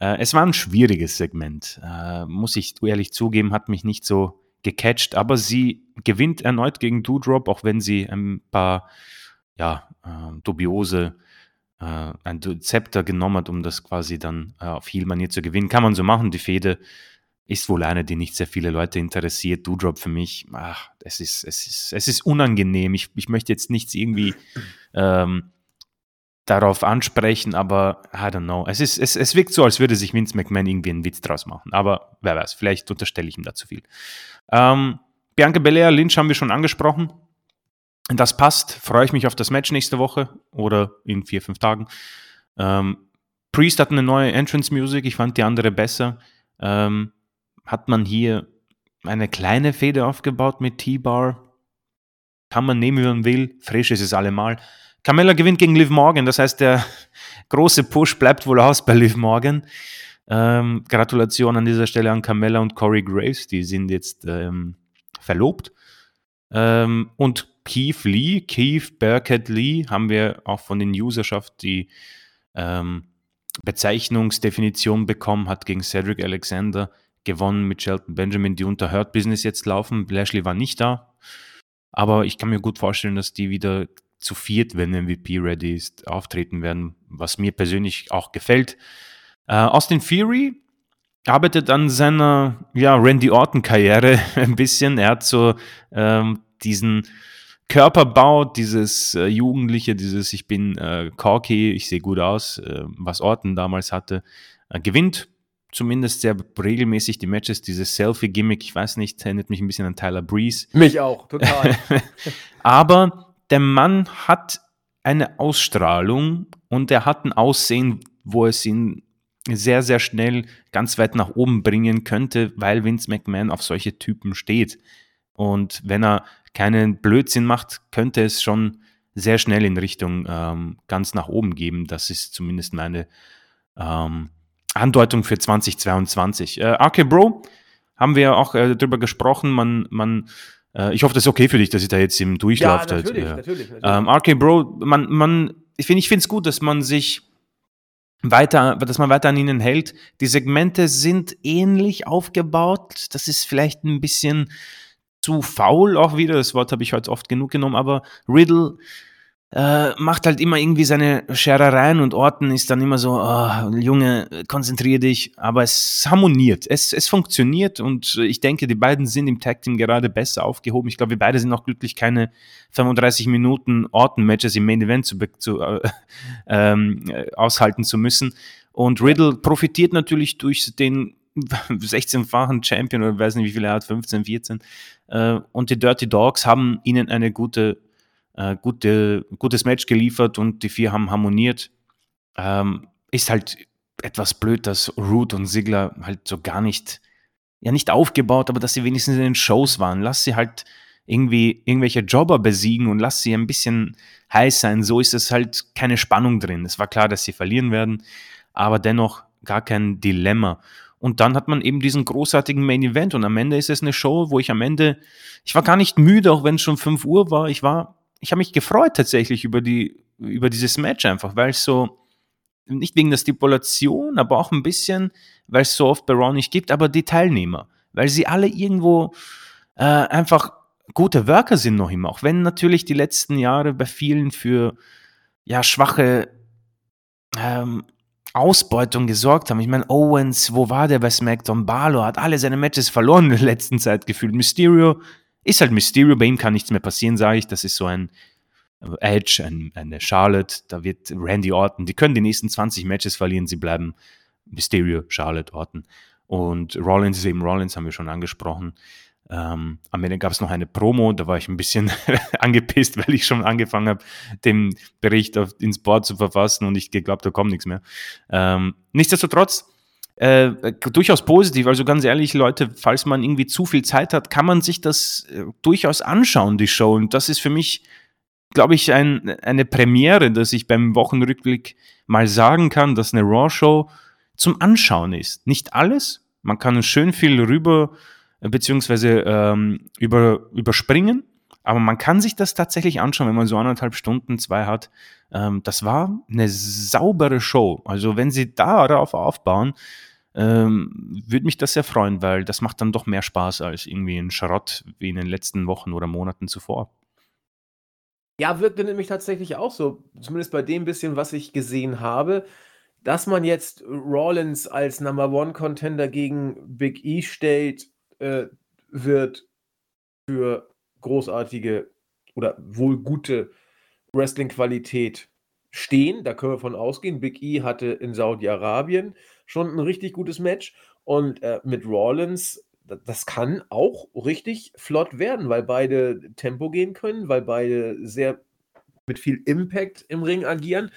Äh, es war ein schwieriges Segment, äh, muss ich ehrlich zugeben, hat mich nicht so gecatcht, aber sie gewinnt erneut gegen Doudrop, auch wenn sie ein paar ja, äh, dubiose äh, ein Zepter genommen hat, um das quasi dann äh, auf Heel-Manier zu gewinnen. Kann man so machen, die Fehde ist wohl eine, die nicht sehr viele Leute interessiert. Doudrop für mich, ach, es ist, es ist, es ist unangenehm. Ich, ich möchte jetzt nichts irgendwie ähm, darauf ansprechen, aber I don't know. Es, ist, es, es wirkt so, als würde sich Vince McMahon irgendwie einen Witz draus machen. Aber wer weiß, vielleicht unterstelle ich ihm da zu viel. Ähm, Bianca Belair, Lynch haben wir schon angesprochen. Das passt. Freue ich mich auf das Match nächste Woche oder in vier, fünf Tagen. Ähm, Priest hat eine neue Entrance Music. Ich fand die andere besser. Ähm, hat man hier eine kleine Feder aufgebaut mit T-Bar. Kann man nehmen, wie man will. Frisch ist es allemal. Carmella gewinnt gegen Liv Morgan. Das heißt, der große Push bleibt wohl aus bei Liv Morgan. Ähm, Gratulation an dieser Stelle an Carmella und Corey Graves. Die sind jetzt ähm, verlobt. Ähm, und Keith Lee, Keith Burkett Lee, haben wir auch von den Userschaft die ähm, Bezeichnungsdefinition bekommen, hat gegen Cedric Alexander gewonnen mit Shelton Benjamin, die unter Hurt Business jetzt laufen. Lashley war nicht da, aber ich kann mir gut vorstellen, dass die wieder zu viert, wenn MVP ready ist, auftreten werden, was mir persönlich auch gefällt. Äh, Austin Fury arbeitet an seiner ja, Randy Orton-Karriere ein bisschen. Er hat so ähm, diesen Körperbau, dieses äh, Jugendliche, dieses Ich bin äh, corky, ich sehe gut aus, äh, was Orton damals hatte, äh, gewinnt zumindest sehr regelmäßig die Matches, dieses Selfie-Gimmick, ich weiß nicht, erinnert mich ein bisschen an Tyler Breeze. Mich auch, total. Aber der Mann hat eine Ausstrahlung und er hat ein Aussehen, wo es ihn sehr, sehr schnell ganz weit nach oben bringen könnte, weil Vince McMahon auf solche Typen steht. Und wenn er keinen Blödsinn macht, könnte es schon sehr schnell in Richtung ähm, ganz nach oben geben. Das ist zumindest meine ähm, Andeutung für 2022. Äh, RK Bro haben wir auch äh, drüber gesprochen. Man, man, äh, ich hoffe, das ist okay für dich, dass ich da jetzt im Durchlauf. Ja, natürlich, halt, natürlich, natürlich. Ähm, RK Bro, man, man, ich finde, ich finde es gut, dass man sich weiter, dass man weiter an ihnen hält. Die Segmente sind ähnlich aufgebaut. Das ist vielleicht ein bisschen zu faul auch wieder. Das Wort habe ich heute oft genug genommen, aber Riddle äh, macht halt immer irgendwie seine Scherereien und Orten ist dann immer so, oh, Junge, konzentrier dich, aber es harmoniert, es, es funktioniert und ich denke, die beiden sind im Tag Team gerade besser aufgehoben. Ich glaube, wir beide sind auch glücklich, keine 35 Minuten Orten-Matches im Main Event zu, zu äh, ähm, aushalten zu müssen. Und Riddle profitiert natürlich durch den 16-fachen Champion oder weiß nicht, wie viel er hat, 15, 14. Äh, und die Dirty Dogs haben ihnen eine gute äh, gute, gutes Match geliefert und die vier haben harmoniert. Ähm, ist halt etwas blöd, dass Root und Sigler halt so gar nicht, ja nicht aufgebaut, aber dass sie wenigstens in den Shows waren. Lass sie halt irgendwie irgendwelche Jobber besiegen und lass sie ein bisschen heiß sein. So ist es halt keine Spannung drin. Es war klar, dass sie verlieren werden, aber dennoch gar kein Dilemma. Und dann hat man eben diesen großartigen Main Event und am Ende ist es eine Show, wo ich am Ende, ich war gar nicht müde, auch wenn es schon 5 Uhr war. Ich war, ich habe mich gefreut tatsächlich über die, über dieses Match einfach, weil es so, nicht wegen der Stipulation, aber auch ein bisschen, weil es so oft bei Raw nicht gibt, aber die Teilnehmer, weil sie alle irgendwo äh, einfach gute Worker sind noch immer, auch wenn natürlich die letzten Jahre bei vielen für ja schwache ähm, Ausbeutung gesorgt haben. Ich meine, Owens, wo war der bei SmackDown? Barlow hat alle seine Matches verloren in der letzten Zeit gefühlt. Mysterio ist halt Mysterio, bei ihm kann nichts mehr passieren, sage ich. Das ist so ein Edge, ein, eine Charlotte, da wird Randy Orton, die können die nächsten 20 Matches verlieren, sie bleiben Mysterio, Charlotte, Orton. Und Rollins ist eben Rollins, haben wir schon angesprochen. Ähm, am Ende gab es noch eine Promo, da war ich ein bisschen angepisst, weil ich schon angefangen habe, den Bericht auf, ins Board zu verfassen und ich geglaubt, da kommt nichts mehr. Ähm, nichtsdestotrotz, äh, durchaus positiv. Also ganz ehrlich, Leute, falls man irgendwie zu viel Zeit hat, kann man sich das äh, durchaus anschauen, die Show. Und das ist für mich, glaube ich, ein, eine Premiere, dass ich beim Wochenrückblick mal sagen kann, dass eine Raw-Show zum Anschauen ist. Nicht alles. Man kann schön viel rüber beziehungsweise ähm, über, überspringen. Aber man kann sich das tatsächlich anschauen, wenn man so anderthalb Stunden, zwei hat. Ähm, das war eine saubere Show. Also wenn sie darauf aufbauen, ähm, würde mich das sehr freuen, weil das macht dann doch mehr Spaß als irgendwie ein Schrott wie in den letzten Wochen oder Monaten zuvor. Ja, wirkte nämlich tatsächlich auch so, zumindest bei dem bisschen, was ich gesehen habe, dass man jetzt Rollins als Number One Contender gegen Big E stellt, äh, wird für großartige oder wohl gute Wrestling-Qualität stehen. Da können wir von ausgehen. Big E hatte in Saudi-Arabien schon ein richtig gutes Match und äh, mit Rollins, das kann auch richtig flott werden, weil beide Tempo gehen können, weil beide sehr mit viel Impact im Ring agieren.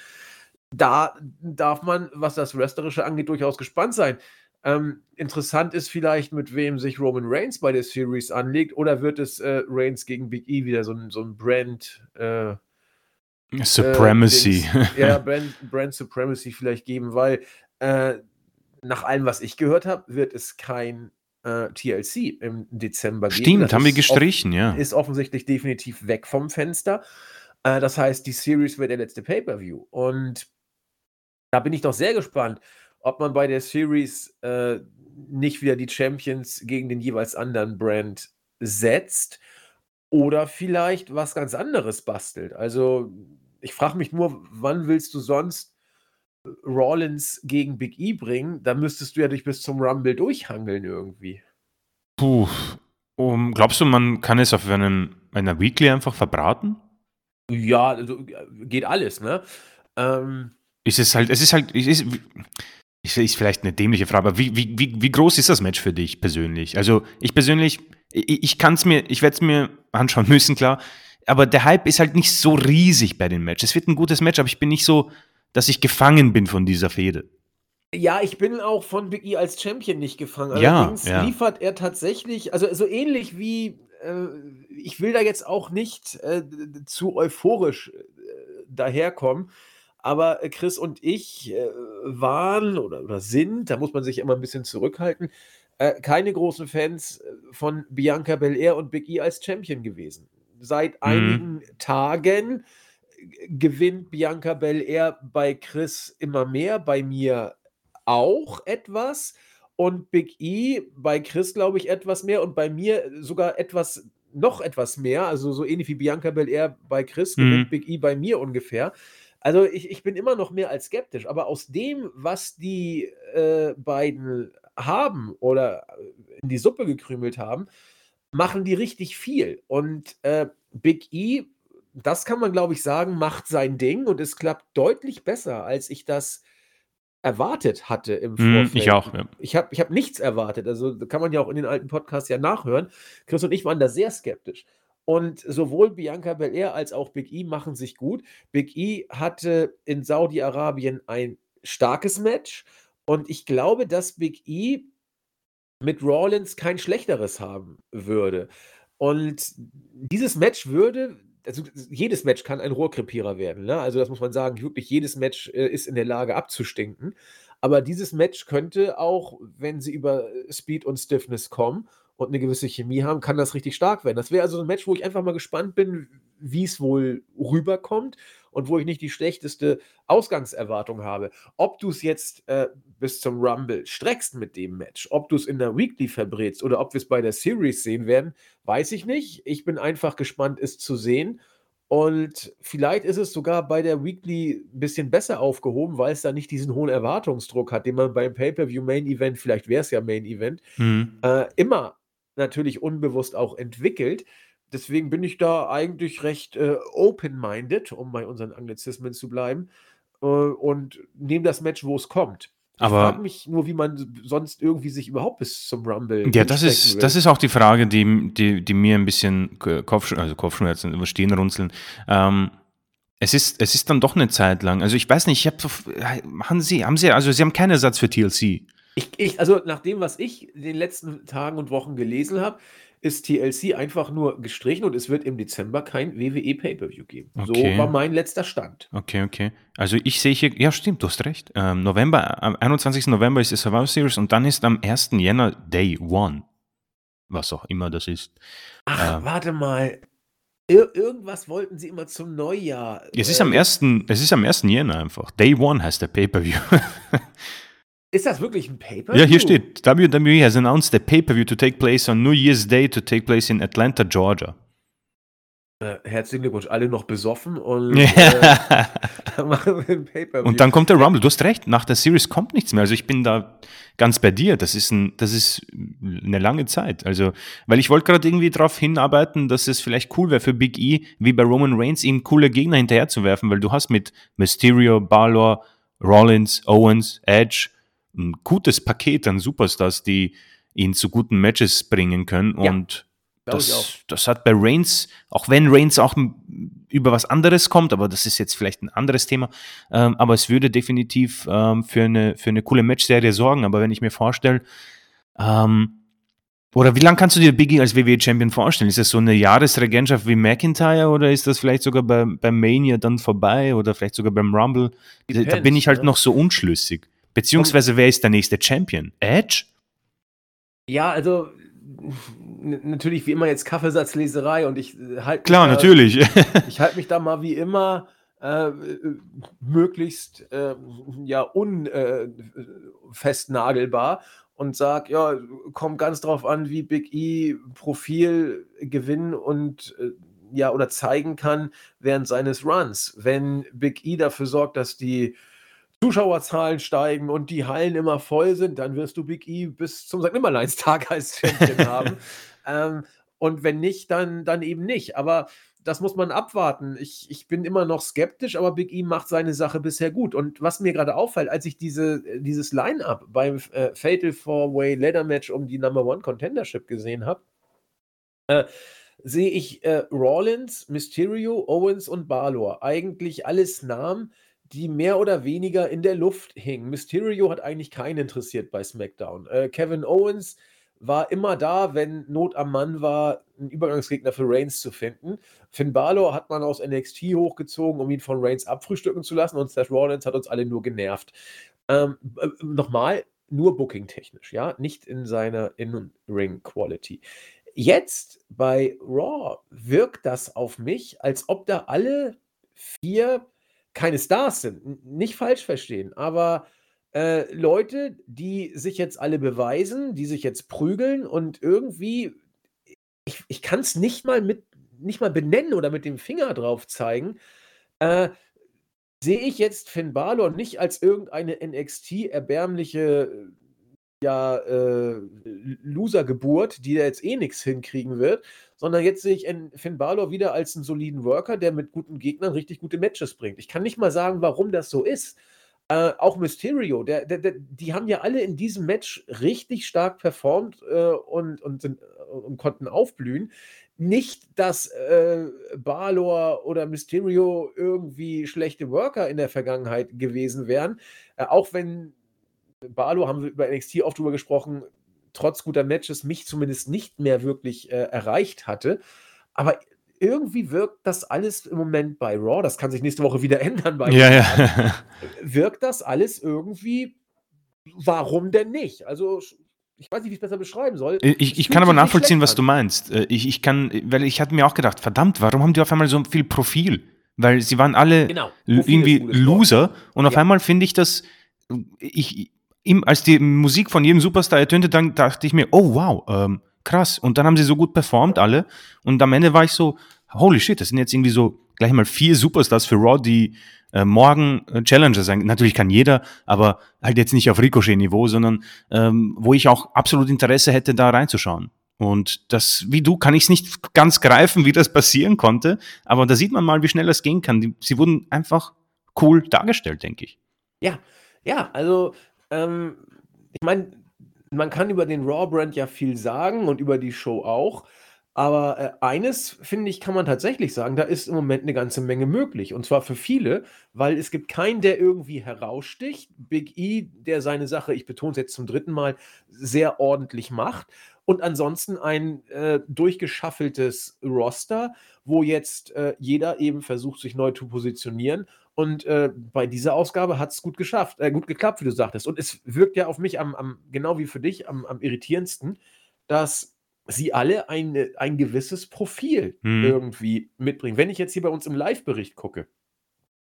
Da darf man, was das Wrestlerische angeht, durchaus gespannt sein. Ähm, interessant ist vielleicht, mit wem sich Roman Reigns bei der Series anlegt, oder wird es äh, Reigns gegen Big E wieder so ein, so ein Brand. Äh, Supremacy. Äh, ja, Brand, Brand Supremacy vielleicht geben, weil äh, nach allem, was ich gehört habe, wird es kein äh, TLC im Dezember geben. Stimmt, haben wir gestrichen, ja. Ist offensichtlich definitiv weg vom Fenster. Äh, das heißt, die Series wird der letzte Pay-Per-View. Und da bin ich doch sehr gespannt, ob man bei der Series äh, nicht wieder die Champions gegen den jeweils anderen Brand setzt oder vielleicht was ganz anderes bastelt. Also ich frage mich nur, wann willst du sonst Rollins gegen Big E bringen? Da müsstest du ja dich bis zum Rumble durchhangeln irgendwie. Puh. Um, glaubst du, man kann es auf einen, einer Weekly einfach verbraten? Ja, also, geht alles, ne? Ähm, ist es halt, es ist halt, es ist, ist vielleicht eine dämliche Frage, aber wie, wie, wie, wie groß ist das Match für dich persönlich? Also ich persönlich, ich, ich kann es mir, ich werde es mir anschauen müssen, klar. Aber der Hype ist halt nicht so riesig bei den Matches. Es wird ein gutes Match, aber ich bin nicht so, dass ich gefangen bin von dieser Fehde. Ja, ich bin auch von Big E als Champion nicht gefangen. Allerdings ja, ja. liefert er tatsächlich, also so ähnlich wie, äh, ich will da jetzt auch nicht äh, zu euphorisch äh, daherkommen. Aber äh, Chris und ich äh, waren oder, oder sind, da muss man sich immer ein bisschen zurückhalten, äh, keine großen Fans von Bianca Belair und Big E als Champion gewesen. Seit mhm. einigen Tagen gewinnt Bianca Belair bei Chris immer mehr, bei mir auch etwas und Big E bei Chris, glaube ich, etwas mehr und bei mir sogar etwas, noch etwas mehr. Also so ähnlich wie Bianca Belair bei Chris mhm. gewinnt Big E bei mir ungefähr. Also ich, ich bin immer noch mehr als skeptisch, aber aus dem, was die äh, beiden haben oder äh, in die Suppe gekrümelt haben, machen die richtig viel. Und äh, Big E, das kann man, glaube ich, sagen, macht sein Ding und es klappt deutlich besser, als ich das erwartet hatte im Vorfeld. Mm, ich auch, ja. Ich habe ich hab nichts erwartet. Also kann man ja auch in den alten Podcasts ja nachhören. Chris und ich waren da sehr skeptisch. Und sowohl Bianca Belair als auch Big E machen sich gut. Big E hatte in Saudi-Arabien ein starkes Match und ich glaube, dass Big E mit Rawlins kein schlechteres haben würde. Und dieses Match würde also jedes Match kann ein Rohrkrepierer werden, ne? Also, das muss man sagen, wirklich jedes Match, äh, ist in der Lage abzustinken. Aber dieses Match könnte auch, wenn sie über Speed und Stiffness kommen und eine gewisse Chemie haben, kann das richtig stark werden. Das wäre also ein Match, wo ich einfach mal gespannt bin, wie es wohl rüberkommt und wo ich nicht die schlechteste Ausgangserwartung habe. Ob du es jetzt äh, bis zum Rumble streckst mit dem Match, ob du es in der Weekly verbrätst oder ob wir es bei der Series sehen werden, weiß ich nicht. Ich bin einfach gespannt, es zu sehen. Und vielleicht ist es sogar bei der Weekly ein bisschen besser aufgehoben, weil es da nicht diesen hohen Erwartungsdruck hat, den man beim Pay-Per-View Main Event, vielleicht wäre es ja Main Event, mhm. äh, immer natürlich unbewusst auch entwickelt. Deswegen bin ich da eigentlich recht äh, open-minded, um bei unseren Anglizismen zu bleiben, äh, und nehme das Match, wo es kommt. Ich frage mich nur, wie man sonst irgendwie sich überhaupt bis zum Rumble Ja, das ist, das ist auch die Frage, die, die, die mir ein bisschen Kopf, also Kopfschmerzen über Stirn runzeln. Ähm, es ist, es ist dann doch eine Zeit lang. Also ich weiß nicht, ich habe haben Sie, haben Sie, also Sie haben keinen Ersatz für TLC. Ich, ich, also nach dem, was ich in den letzten Tagen und Wochen gelesen habe, ist TLC einfach nur gestrichen und es wird im Dezember kein WWE Pay-Per-View geben. Okay. So war mein letzter Stand. Okay, okay. Also ich sehe hier, ja stimmt, du hast recht. Ähm, November, am 21. November ist die Survivor Series und dann ist am 1. Jänner Day One. Was auch immer das ist. Ach, ähm, warte mal. Ir irgendwas wollten sie immer zum Neujahr. Es ist am 1. Äh, es ist am 1. Jänner einfach. Day One heißt der Pay-Per-View. Ist das wirklich ein Pay-Per-View? Ja, hier steht, WWE has announced a Pay-Per-View to take place on New Year's Day to take place in Atlanta, Georgia. Äh, herzlichen Glückwunsch, alle noch besoffen und äh, machen wir ein Pay-Per-View. Und dann kommt der Rumble. Du hast recht, nach der Series kommt nichts mehr. Also ich bin da ganz bei dir. Das ist, ein, das ist eine lange Zeit. Also, weil ich wollte gerade irgendwie darauf hinarbeiten, dass es vielleicht cool wäre für Big E, wie bei Roman Reigns, ihm coole Gegner hinterherzuwerfen, weil du hast mit Mysterio, Balor, Rollins, Owens, Edge, ein gutes Paket an Superstars, die ihn zu guten Matches bringen können. Ja, und das, das hat bei Reigns, auch wenn Reigns auch über was anderes kommt, aber das ist jetzt vielleicht ein anderes Thema, ähm, aber es würde definitiv ähm, für, eine, für eine coole Matchserie sorgen. Aber wenn ich mir vorstelle, ähm, oder wie lange kannst du dir Biggie als WWE-Champion vorstellen? Ist das so eine Jahresregentschaft wie McIntyre oder ist das vielleicht sogar bei, beim Mania dann vorbei oder vielleicht sogar beim Rumble? Depends, da bin ich halt ja. noch so unschlüssig. Beziehungsweise, wer ist der nächste Champion? Edge? Ja, also natürlich wie immer jetzt Kaffeesatzleserei und ich äh, halte Klar, da, natürlich. ich halte mich da mal wie immer äh, möglichst äh, ja unfestnagelbar äh, und sage, ja, kommt ganz drauf an, wie Big E Profil gewinnen und äh, ja oder zeigen kann während seines Runs. Wenn Big E dafür sorgt, dass die Zuschauerzahlen steigen und die Hallen immer voll sind, dann wirst du Big E bis zum St. Nimmerleinstag als Champion haben. Ähm, und wenn nicht, dann, dann eben nicht. Aber das muss man abwarten. Ich, ich bin immer noch skeptisch, aber Big E macht seine Sache bisher gut. Und was mir gerade auffällt, als ich diese, dieses Line-Up beim äh, Fatal Four-Way Ladder Match um die Number One Contendership gesehen habe, äh, sehe ich äh, Rollins, Mysterio, Owens und Balor. Eigentlich alles Namen, die mehr oder weniger in der Luft hingen. Mysterio hat eigentlich keinen interessiert bei SmackDown. Äh, Kevin Owens war immer da, wenn Not am Mann war, einen Übergangsgegner für Reigns zu finden. Finn Balor hat man aus NXT hochgezogen, um ihn von Reigns abfrühstücken zu lassen und Seth Rollins hat uns alle nur genervt. Ähm, äh, nochmal, nur booking-technisch, ja, nicht in seiner In-Ring-Quality. Jetzt bei Raw wirkt das auf mich, als ob da alle vier keine Stars sind, nicht falsch verstehen, aber äh, Leute, die sich jetzt alle beweisen, die sich jetzt prügeln und irgendwie, ich, ich kann es nicht mal mit, nicht mal benennen oder mit dem Finger drauf zeigen, äh, sehe ich jetzt Finn Balor nicht als irgendeine NXT-erbärmliche ja, äh, Loser-Geburt, die da jetzt eh nichts hinkriegen wird, sondern jetzt sehe ich Finn Balor wieder als einen soliden Worker, der mit guten Gegnern richtig gute Matches bringt. Ich kann nicht mal sagen, warum das so ist. Äh, auch Mysterio, der, der, der, die haben ja alle in diesem Match richtig stark performt äh, und, und, sind, äh, und konnten aufblühen. Nicht, dass äh, Balor oder Mysterio irgendwie schlechte Worker in der Vergangenheit gewesen wären, äh, auch wenn Balor haben wir über NXT oft drüber gesprochen, trotz guter Matches mich zumindest nicht mehr wirklich äh, erreicht hatte. Aber irgendwie wirkt das alles im Moment bei Raw, das kann sich nächste Woche wieder ändern bei Ja, ja. wirkt das alles irgendwie, warum denn nicht? Also ich weiß nicht, wie ich es besser beschreiben soll. Äh, ich, ich kann aber nachvollziehen, was du meinst. Äh, ich, ich kann, weil ich hatte mir auch gedacht, verdammt, warum haben die auf einmal so viel Profil? Weil sie waren alle genau, irgendwie Loser und auf ja. einmal finde ich das, ich, als die Musik von jedem Superstar ertönte, dann dachte ich mir, oh wow, ähm, krass. Und dann haben sie so gut performt alle und am Ende war ich so, holy shit, das sind jetzt irgendwie so gleich mal vier Superstars für Raw, die äh, morgen äh, Challenger sein. Natürlich kann jeder, aber halt jetzt nicht auf Ricochet-Niveau, sondern ähm, wo ich auch absolut Interesse hätte, da reinzuschauen. Und das, wie du, kann ich es nicht ganz greifen, wie das passieren konnte, aber da sieht man mal, wie schnell das gehen kann. Die, sie wurden einfach cool dargestellt, denke ich. Ja, ja, also ähm, ich meine, man kann über den Raw-Brand ja viel sagen und über die Show auch. Aber äh, eines, finde ich, kann man tatsächlich sagen, da ist im Moment eine ganze Menge möglich. Und zwar für viele, weil es gibt keinen, der irgendwie heraussticht. Big E, der seine Sache, ich betone es jetzt zum dritten Mal, sehr ordentlich macht. Und ansonsten ein äh, durchgeschaffeltes Roster, wo jetzt äh, jeder eben versucht, sich neu zu positionieren. Und äh, bei dieser Ausgabe hat es gut geschafft, äh, gut geklappt, wie du sagtest. Und es wirkt ja auf mich am, am genau wie für dich, am, am irritierendsten, dass sie alle ein, ein gewisses Profil hm. irgendwie mitbringen. Wenn ich jetzt hier bei uns im Live-Bericht gucke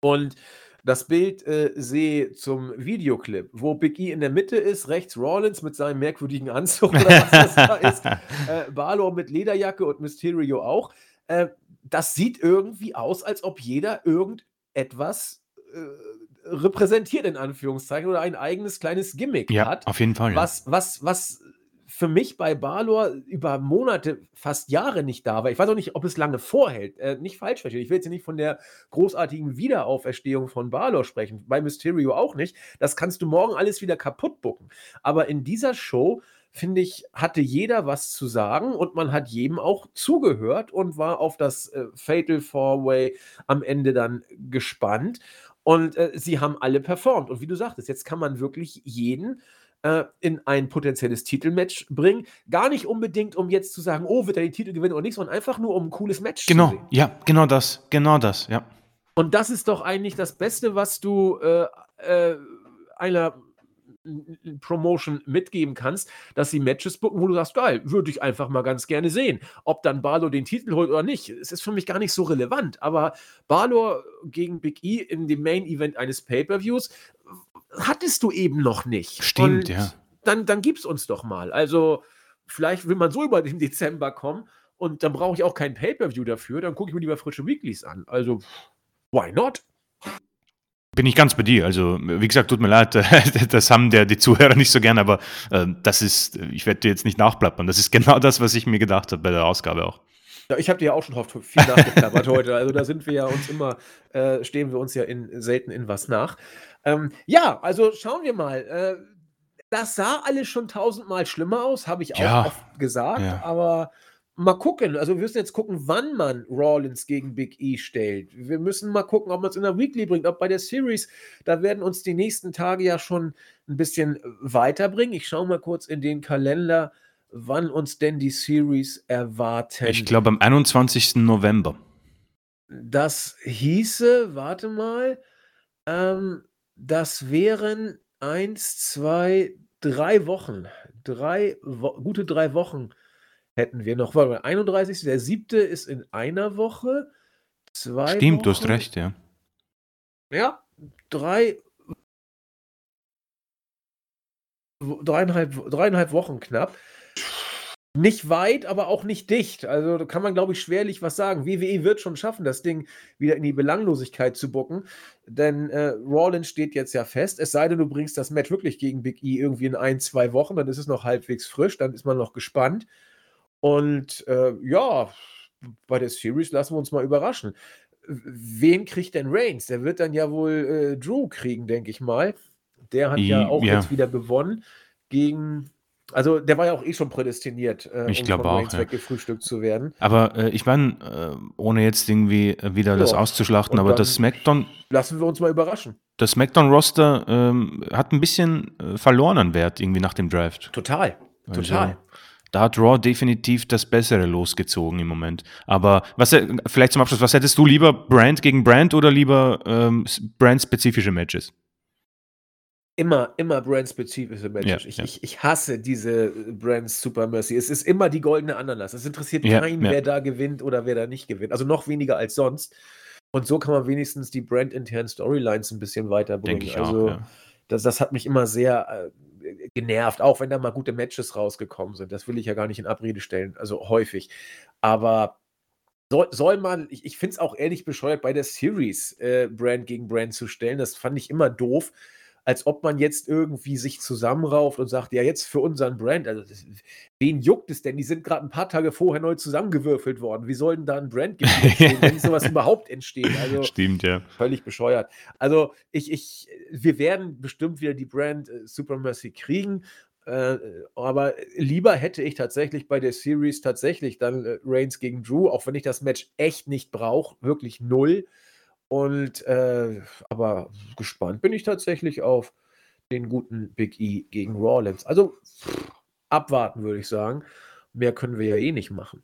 und das Bild äh, sehe zum Videoclip, wo Big E in der Mitte ist, rechts Rollins mit seinem merkwürdigen Anzug oder was das da ist, äh, Balor mit Lederjacke und Mysterio auch. Äh, das sieht irgendwie aus, als ob jeder irgendetwas äh, repräsentiert, in Anführungszeichen, oder ein eigenes kleines Gimmick ja, hat. Auf jeden Fall. Was, was, was für mich bei Balor über Monate, fast Jahre nicht da war. Ich weiß auch nicht, ob es lange vorhält. Äh, nicht falsch verstehen. Ich will jetzt nicht von der großartigen Wiederauferstehung von Balor sprechen. Bei Mysterio auch nicht. Das kannst du morgen alles wieder kaputt bucken. Aber in dieser Show finde ich, hatte jeder was zu sagen und man hat jedem auch zugehört und war auf das äh, Fatal Four Way am Ende dann gespannt. Und äh, sie haben alle performt. Und wie du sagtest, jetzt kann man wirklich jeden äh, in ein potenzielles Titelmatch bringen. Gar nicht unbedingt, um jetzt zu sagen, oh, wird er den Titel gewinnen oder nicht, sondern einfach nur, um ein cooles Match genau, zu sehen. Genau, ja, genau das, genau das, ja. Und das ist doch eigentlich das Beste, was du äh, äh, einer Promotion mitgeben kannst, dass sie Matches booken, wo du sagst, geil, würde ich einfach mal ganz gerne sehen. Ob dann Balor den Titel holt oder nicht, es ist für mich gar nicht so relevant. Aber Balor gegen Big E in dem Main Event eines Pay-Per-Views hattest du eben noch nicht. Stimmt, Und ja. Dann, dann gib's uns doch mal. Also, vielleicht will man so über den Dezember kommen und dann brauche ich auch kein Pay-Per-View dafür, dann gucke ich mir lieber frische Weeklies an. Also, why not? Bin ich ganz bei dir. Also, wie gesagt, tut mir leid, das haben der, die Zuhörer nicht so gern, aber äh, das ist, ich werde dir jetzt nicht nachplappern. Das ist genau das, was ich mir gedacht habe bei der Ausgabe auch. Ja, ich habe dir ja auch schon viel nachgeklappert heute. Also da sind wir ja uns immer, äh, stehen wir uns ja in, selten in was nach. Ähm, ja, also schauen wir mal. Äh, das sah alles schon tausendmal schlimmer aus, habe ich auch ja. oft gesagt, aber mal gucken. Also wir müssen jetzt gucken, wann man Rawlins gegen Big E stellt. Wir müssen mal gucken, ob man es in der Weekly bringt, ob bei der Series. Da werden uns die nächsten Tage ja schon ein bisschen weiterbringen. Ich schaue mal kurz in den Kalender, wann uns denn die Series erwarten. Ich glaube am 21. November. Das hieße, warte mal, ähm, das wären eins, zwei, drei Wochen. Drei, wo gute drei Wochen hätten wir noch. Warte mal, 31. Der siebte ist in einer Woche. Zwei Stimmt, Wochen. du hast recht, ja. Ja, drei, dreieinhalb, dreieinhalb Wochen knapp. Nicht weit, aber auch nicht dicht. Also da kann man, glaube ich, schwerlich was sagen. WWE wird schon schaffen, das Ding wieder in die Belanglosigkeit zu bucken. Denn äh, Rollins steht jetzt ja fest. Es sei denn, du bringst das Match wirklich gegen Big E irgendwie in ein, zwei Wochen, dann ist es noch halbwegs frisch, dann ist man noch gespannt. Und äh, ja, bei der Series lassen wir uns mal überraschen. Wen kriegt denn Reigns? Der wird dann ja wohl äh, Drew kriegen, denke ich mal. Der hat ja auch ja. jetzt wieder gewonnen gegen also der war ja auch eh schon prädestiniert, äh, ich um glaube auch, ja. weggefrühstückt zu werden. Aber äh, ich meine, äh, ohne jetzt irgendwie äh, wieder ja. das auszuschlachten, aber das SmackDown. Lassen wir uns mal überraschen. Das SmackDown-Roster ähm, hat ein bisschen äh, verloren an Wert irgendwie nach dem Draft. Total. Also, Total. Da hat Raw definitiv das Bessere losgezogen im Moment. Aber was vielleicht zum Abschluss, was hättest du lieber Brand gegen Brand oder lieber ähm, brandspezifische Matches? Immer, immer brandspezifische Matches. Ja, ich, ja. Ich, ich hasse diese Brands Super Mercy. Es ist immer die goldene Ananas. Es interessiert ja, keinen, wer da gewinnt oder wer da nicht gewinnt. Also noch weniger als sonst. Und so kann man wenigstens die brandinternen Storylines ein bisschen weiterbringen. Ich also, auch, das, das hat mich immer sehr äh, genervt, auch wenn da mal gute Matches rausgekommen sind. Das will ich ja gar nicht in Abrede stellen, also häufig. Aber soll, soll man, ich, ich finde es auch ehrlich bescheuert, bei der Series äh, Brand gegen Brand zu stellen. Das fand ich immer doof als ob man jetzt irgendwie sich zusammenrauft und sagt, ja, jetzt für unseren Brand, also wen juckt es denn? Die sind gerade ein paar Tage vorher neu zusammengewürfelt worden. Wie soll denn da ein Brand entstehen, wenn sowas überhaupt entsteht? Also, Stimmt, ja. Völlig bescheuert. Also ich, ich, wir werden bestimmt wieder die Brand äh, Supremacy kriegen. Äh, aber lieber hätte ich tatsächlich bei der Series tatsächlich dann äh, Reigns gegen Drew, auch wenn ich das Match echt nicht brauche, wirklich null. Und äh, aber gespannt bin ich tatsächlich auf den guten Big E gegen Rawlins. Also pff, abwarten, würde ich sagen. Mehr können wir ja eh nicht machen.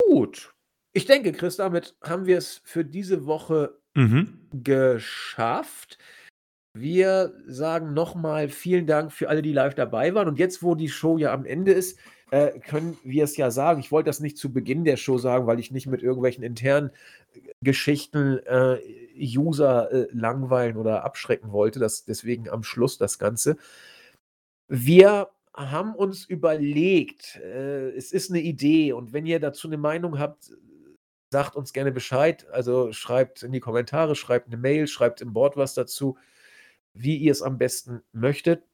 Gut. Ich denke, Chris, damit haben wir es für diese Woche mhm. geschafft. Wir sagen nochmal vielen Dank für alle, die live dabei waren. Und jetzt, wo die Show ja am Ende ist, äh, können wir es ja sagen. Ich wollte das nicht zu Beginn der Show sagen, weil ich nicht mit irgendwelchen internen Geschichten äh, User äh, langweilen oder abschrecken wollte. Das, deswegen am Schluss das Ganze. Wir haben uns überlegt, äh, es ist eine Idee und wenn ihr dazu eine Meinung habt, sagt uns gerne Bescheid. Also schreibt in die Kommentare, schreibt eine Mail, schreibt im Board was dazu, wie ihr es am besten möchtet.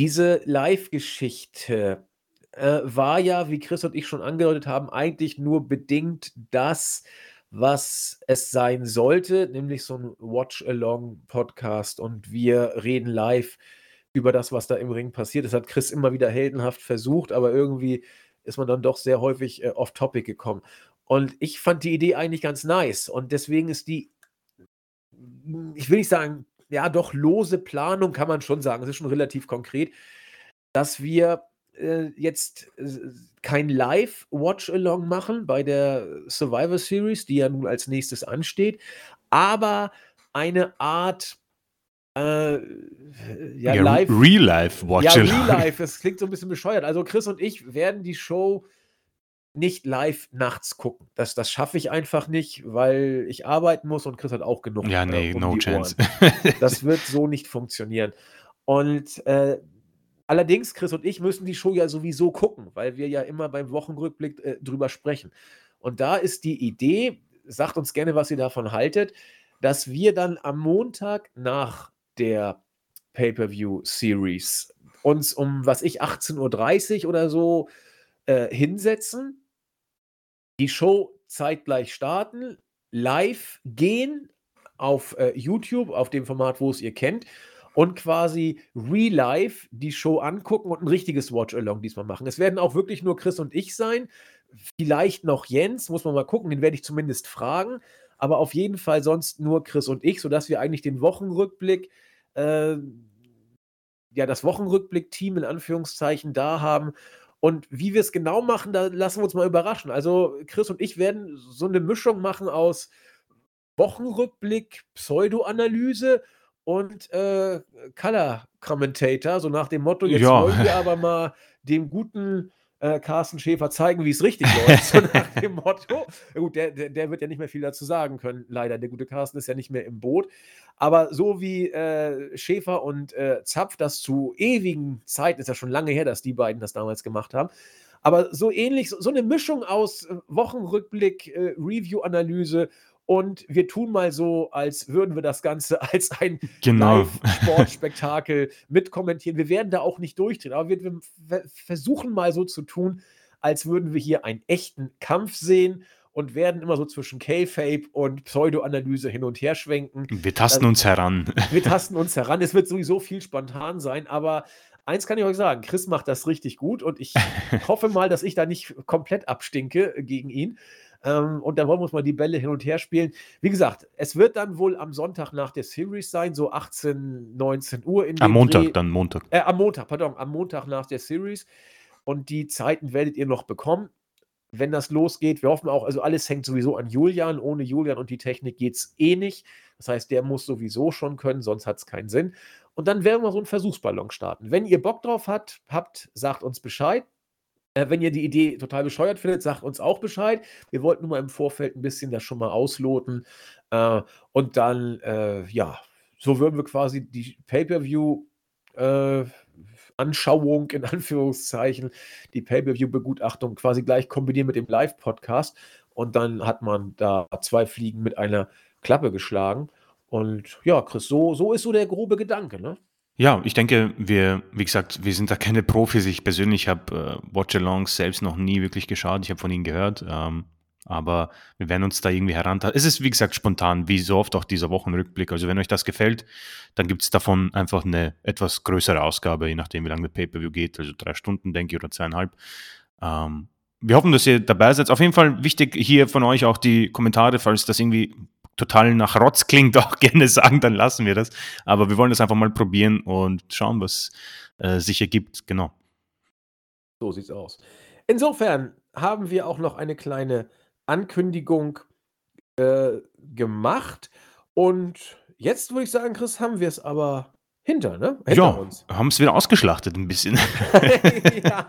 Diese Live-Geschichte äh, war ja, wie Chris und ich schon angedeutet haben, eigentlich nur bedingt das, was es sein sollte, nämlich so ein Watch-Along-Podcast und wir reden live über das, was da im Ring passiert. Das hat Chris immer wieder heldenhaft versucht, aber irgendwie ist man dann doch sehr häufig äh, off-topic gekommen. Und ich fand die Idee eigentlich ganz nice und deswegen ist die, ich will nicht sagen, ja, doch lose Planung kann man schon sagen, es ist schon relativ konkret, dass wir äh, jetzt äh, kein Live-Watch-Along machen bei der Survivor Series, die ja nun als nächstes ansteht, aber eine Art äh, ja, ja, live. Real Life Watch Ja, Real Life. Das klingt so ein bisschen bescheuert. Also Chris und ich werden die Show nicht live nachts gucken. Das, das schaffe ich einfach nicht, weil ich arbeiten muss und Chris hat auch genug. Ja, äh, nee, um no chance. das wird so nicht funktionieren. Und äh, Allerdings, Chris und ich müssen die Show ja sowieso gucken, weil wir ja immer beim Wochenrückblick äh, drüber sprechen. Und da ist die Idee, sagt uns gerne, was ihr davon haltet, dass wir dann am Montag nach der Pay-Per-View-Series uns um, was ich, 18.30 Uhr oder so äh, hinsetzen, die Show zeitgleich starten, live gehen auf äh, YouTube, auf dem Format, wo es ihr kennt, und quasi real life die Show angucken und ein richtiges Watch-Along diesmal machen. Es werden auch wirklich nur Chris und ich sein. Vielleicht noch Jens, muss man mal gucken, den werde ich zumindest fragen. Aber auf jeden Fall sonst nur Chris und ich, sodass wir eigentlich den Wochenrückblick, äh, ja, das Wochenrückblick-Team in Anführungszeichen da haben. Und wie wir es genau machen, da lassen wir uns mal überraschen. Also Chris und ich werden so eine Mischung machen aus Wochenrückblick, Pseudoanalyse und äh, Color Commentator, so nach dem Motto, jetzt ja. wollen wir aber mal dem guten äh, Carsten Schäfer zeigen, wie es richtig läuft. So nach dem Motto. Gut, der, der, der, wird ja nicht mehr viel dazu sagen können, leider. Der gute Carsten ist ja nicht mehr im Boot. Aber so wie äh, Schäfer und äh, Zapf das zu ewigen Zeiten, ist ja schon lange her, dass die beiden das damals gemacht haben. Aber so ähnlich, so, eine Mischung aus äh, Wochenrückblick, äh, Review-Analyse und wir tun mal so, als würden wir das Ganze als ein genau. Sportspektakel mitkommentieren. Wir werden da auch nicht durchdrehen, aber wir, wir versuchen mal so zu tun, als würden wir hier einen echten Kampf sehen und werden immer so zwischen K-Fape und Pseudo-Analyse hin und her schwenken. Wir tasten also, uns heran. Wir tasten uns heran. Es wird sowieso viel spontan sein, aber eins kann ich euch sagen, Chris macht das richtig gut und ich hoffe mal, dass ich da nicht komplett abstinke gegen ihn. Ähm, und dann wollen wir uns mal die Bälle hin und her spielen. Wie gesagt, es wird dann wohl am Sonntag nach der Series sein, so 18, 19 Uhr. In am Montag, Dreh. dann Montag. Äh, am Montag, pardon, am Montag nach der Series. Und die Zeiten werdet ihr noch bekommen wenn das losgeht. Wir hoffen auch, also alles hängt sowieso an Julian. Ohne Julian und die Technik geht es eh nicht. Das heißt, der muss sowieso schon können, sonst hat es keinen Sinn. Und dann werden wir so einen Versuchsballon starten. Wenn ihr Bock drauf habt, habt, sagt uns Bescheid. Äh, wenn ihr die Idee total bescheuert findet, sagt uns auch Bescheid. Wir wollten nur mal im Vorfeld ein bisschen das schon mal ausloten. Äh, und dann, äh, ja, so würden wir quasi die Pay-Per-View äh, Anschauung in Anführungszeichen, die Pay-Per-View-Begutachtung quasi gleich kombinieren mit dem Live-Podcast. Und dann hat man da zwei Fliegen mit einer Klappe geschlagen. Und ja, Chris, so, so ist so der grobe Gedanke, ne? Ja, ich denke, wir, wie gesagt, wir sind da keine Profis. Ich persönlich habe äh, Watch-Alongs selbst noch nie wirklich geschaut. Ich habe von ihnen gehört. Ähm, aber wir werden uns da irgendwie herantasten. Es ist, wie gesagt, spontan, wie so oft auch dieser Wochenrückblick. Also wenn euch das gefällt, dann gibt es davon einfach eine etwas größere Ausgabe, je nachdem, wie lange der Pay-Per-View geht. Also drei Stunden, denke ich, oder zweieinhalb. Ähm, wir hoffen, dass ihr dabei seid. Auf jeden Fall wichtig hier von euch auch die Kommentare, falls das irgendwie total nach Rotz klingt, auch gerne sagen, dann lassen wir das. Aber wir wollen das einfach mal probieren und schauen, was äh, sich ergibt. Genau. So sieht's aus. Insofern haben wir auch noch eine kleine Ankündigung äh, gemacht. Und jetzt würde ich sagen, Chris, haben wir es aber hinter, ne? Hinter ja, uns. haben es wieder ausgeschlachtet ein bisschen. ja.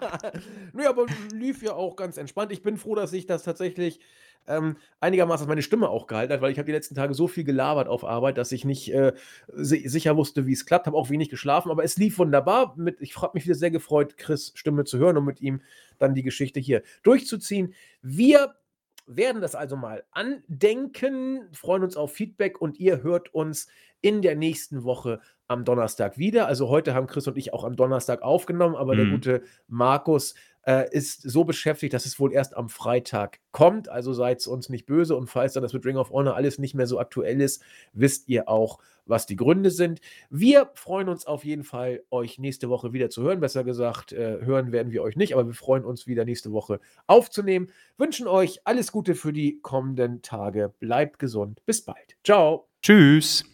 Nö, aber lief ja auch ganz entspannt. Ich bin froh, dass ich das tatsächlich ähm, einigermaßen meine Stimme auch gehalten hat, weil ich habe die letzten Tage so viel gelabert auf Arbeit, dass ich nicht äh, si sicher wusste, wie es klappt. Habe auch wenig geschlafen, aber es lief wunderbar. Mit, ich habe mich wieder sehr gefreut, Chris Stimme zu hören und mit ihm dann die Geschichte hier durchzuziehen. Wir werden das also mal andenken, freuen uns auf Feedback und ihr hört uns in der nächsten Woche am Donnerstag wieder. Also heute haben Chris und ich auch am Donnerstag aufgenommen, aber mhm. der gute Markus äh, ist so beschäftigt, dass es wohl erst am Freitag kommt. Also seid uns nicht böse und falls dann das mit Ring of Honor alles nicht mehr so aktuell ist, wisst ihr auch, was die Gründe sind. Wir freuen uns auf jeden Fall, euch nächste Woche wieder zu hören. Besser gesagt, äh, hören werden wir euch nicht, aber wir freuen uns wieder nächste Woche aufzunehmen. Wünschen euch alles Gute für die kommenden Tage. Bleibt gesund. Bis bald. Ciao. Tschüss.